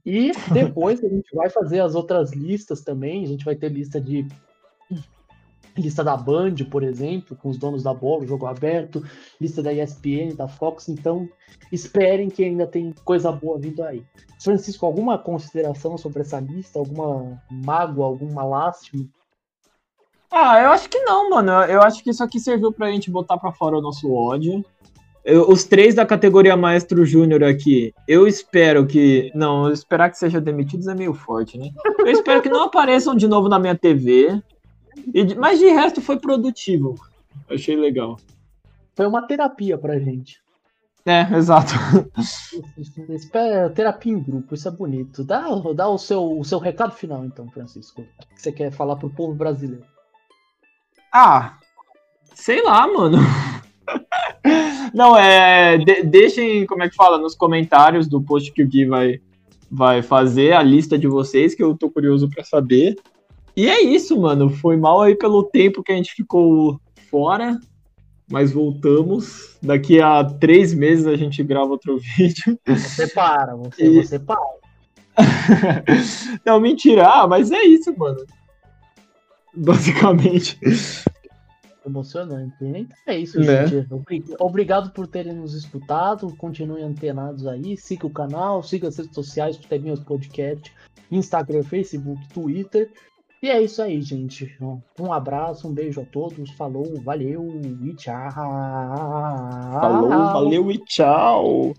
E depois a gente vai fazer as outras listas também. A gente vai ter lista de lista da Band, por exemplo, com os donos da bola, jogo aberto, lista da ESPN, da Fox, então esperem que ainda tem coisa boa vindo aí. Francisco, alguma consideração sobre essa lista? Alguma mágoa, alguma lástima? Ah, eu acho que não, mano. Eu acho que isso aqui serviu pra gente botar pra fora o nosso ódio. Eu, os três da categoria Maestro Júnior aqui, eu espero que. Não, esperar que sejam demitidos é meio forte, né? Eu espero que não apareçam de novo na minha TV. E, mas de resto foi produtivo. Achei legal. Foi uma terapia pra gente. É, exato. Terapia em grupo, isso é bonito. Dá, dá o, seu, o seu recado final, então, Francisco. O que você quer falar pro povo brasileiro? Ah, sei lá, mano. *laughs* Não, é. De, deixem, como é que fala, nos comentários do post que o Gui vai, vai fazer a lista de vocês, que eu tô curioso para saber. E é isso, mano. Foi mal aí pelo tempo que a gente ficou fora, mas voltamos. Daqui a três meses a gente grava outro *laughs* vídeo. Você para, você, e... você para. *laughs* Não, mentira. Ah, mas é isso, mano. Basicamente. Emocionante. Então é isso, né? gente. Obrigado por terem nos escutado. Continuem antenados aí. Siga o canal, siga as redes sociais do Teminhos Podcast, Instagram, Facebook, Twitter. E é isso aí, gente. Um abraço, um beijo a todos. Falou, valeu e tchau. Falou, valeu e tchau.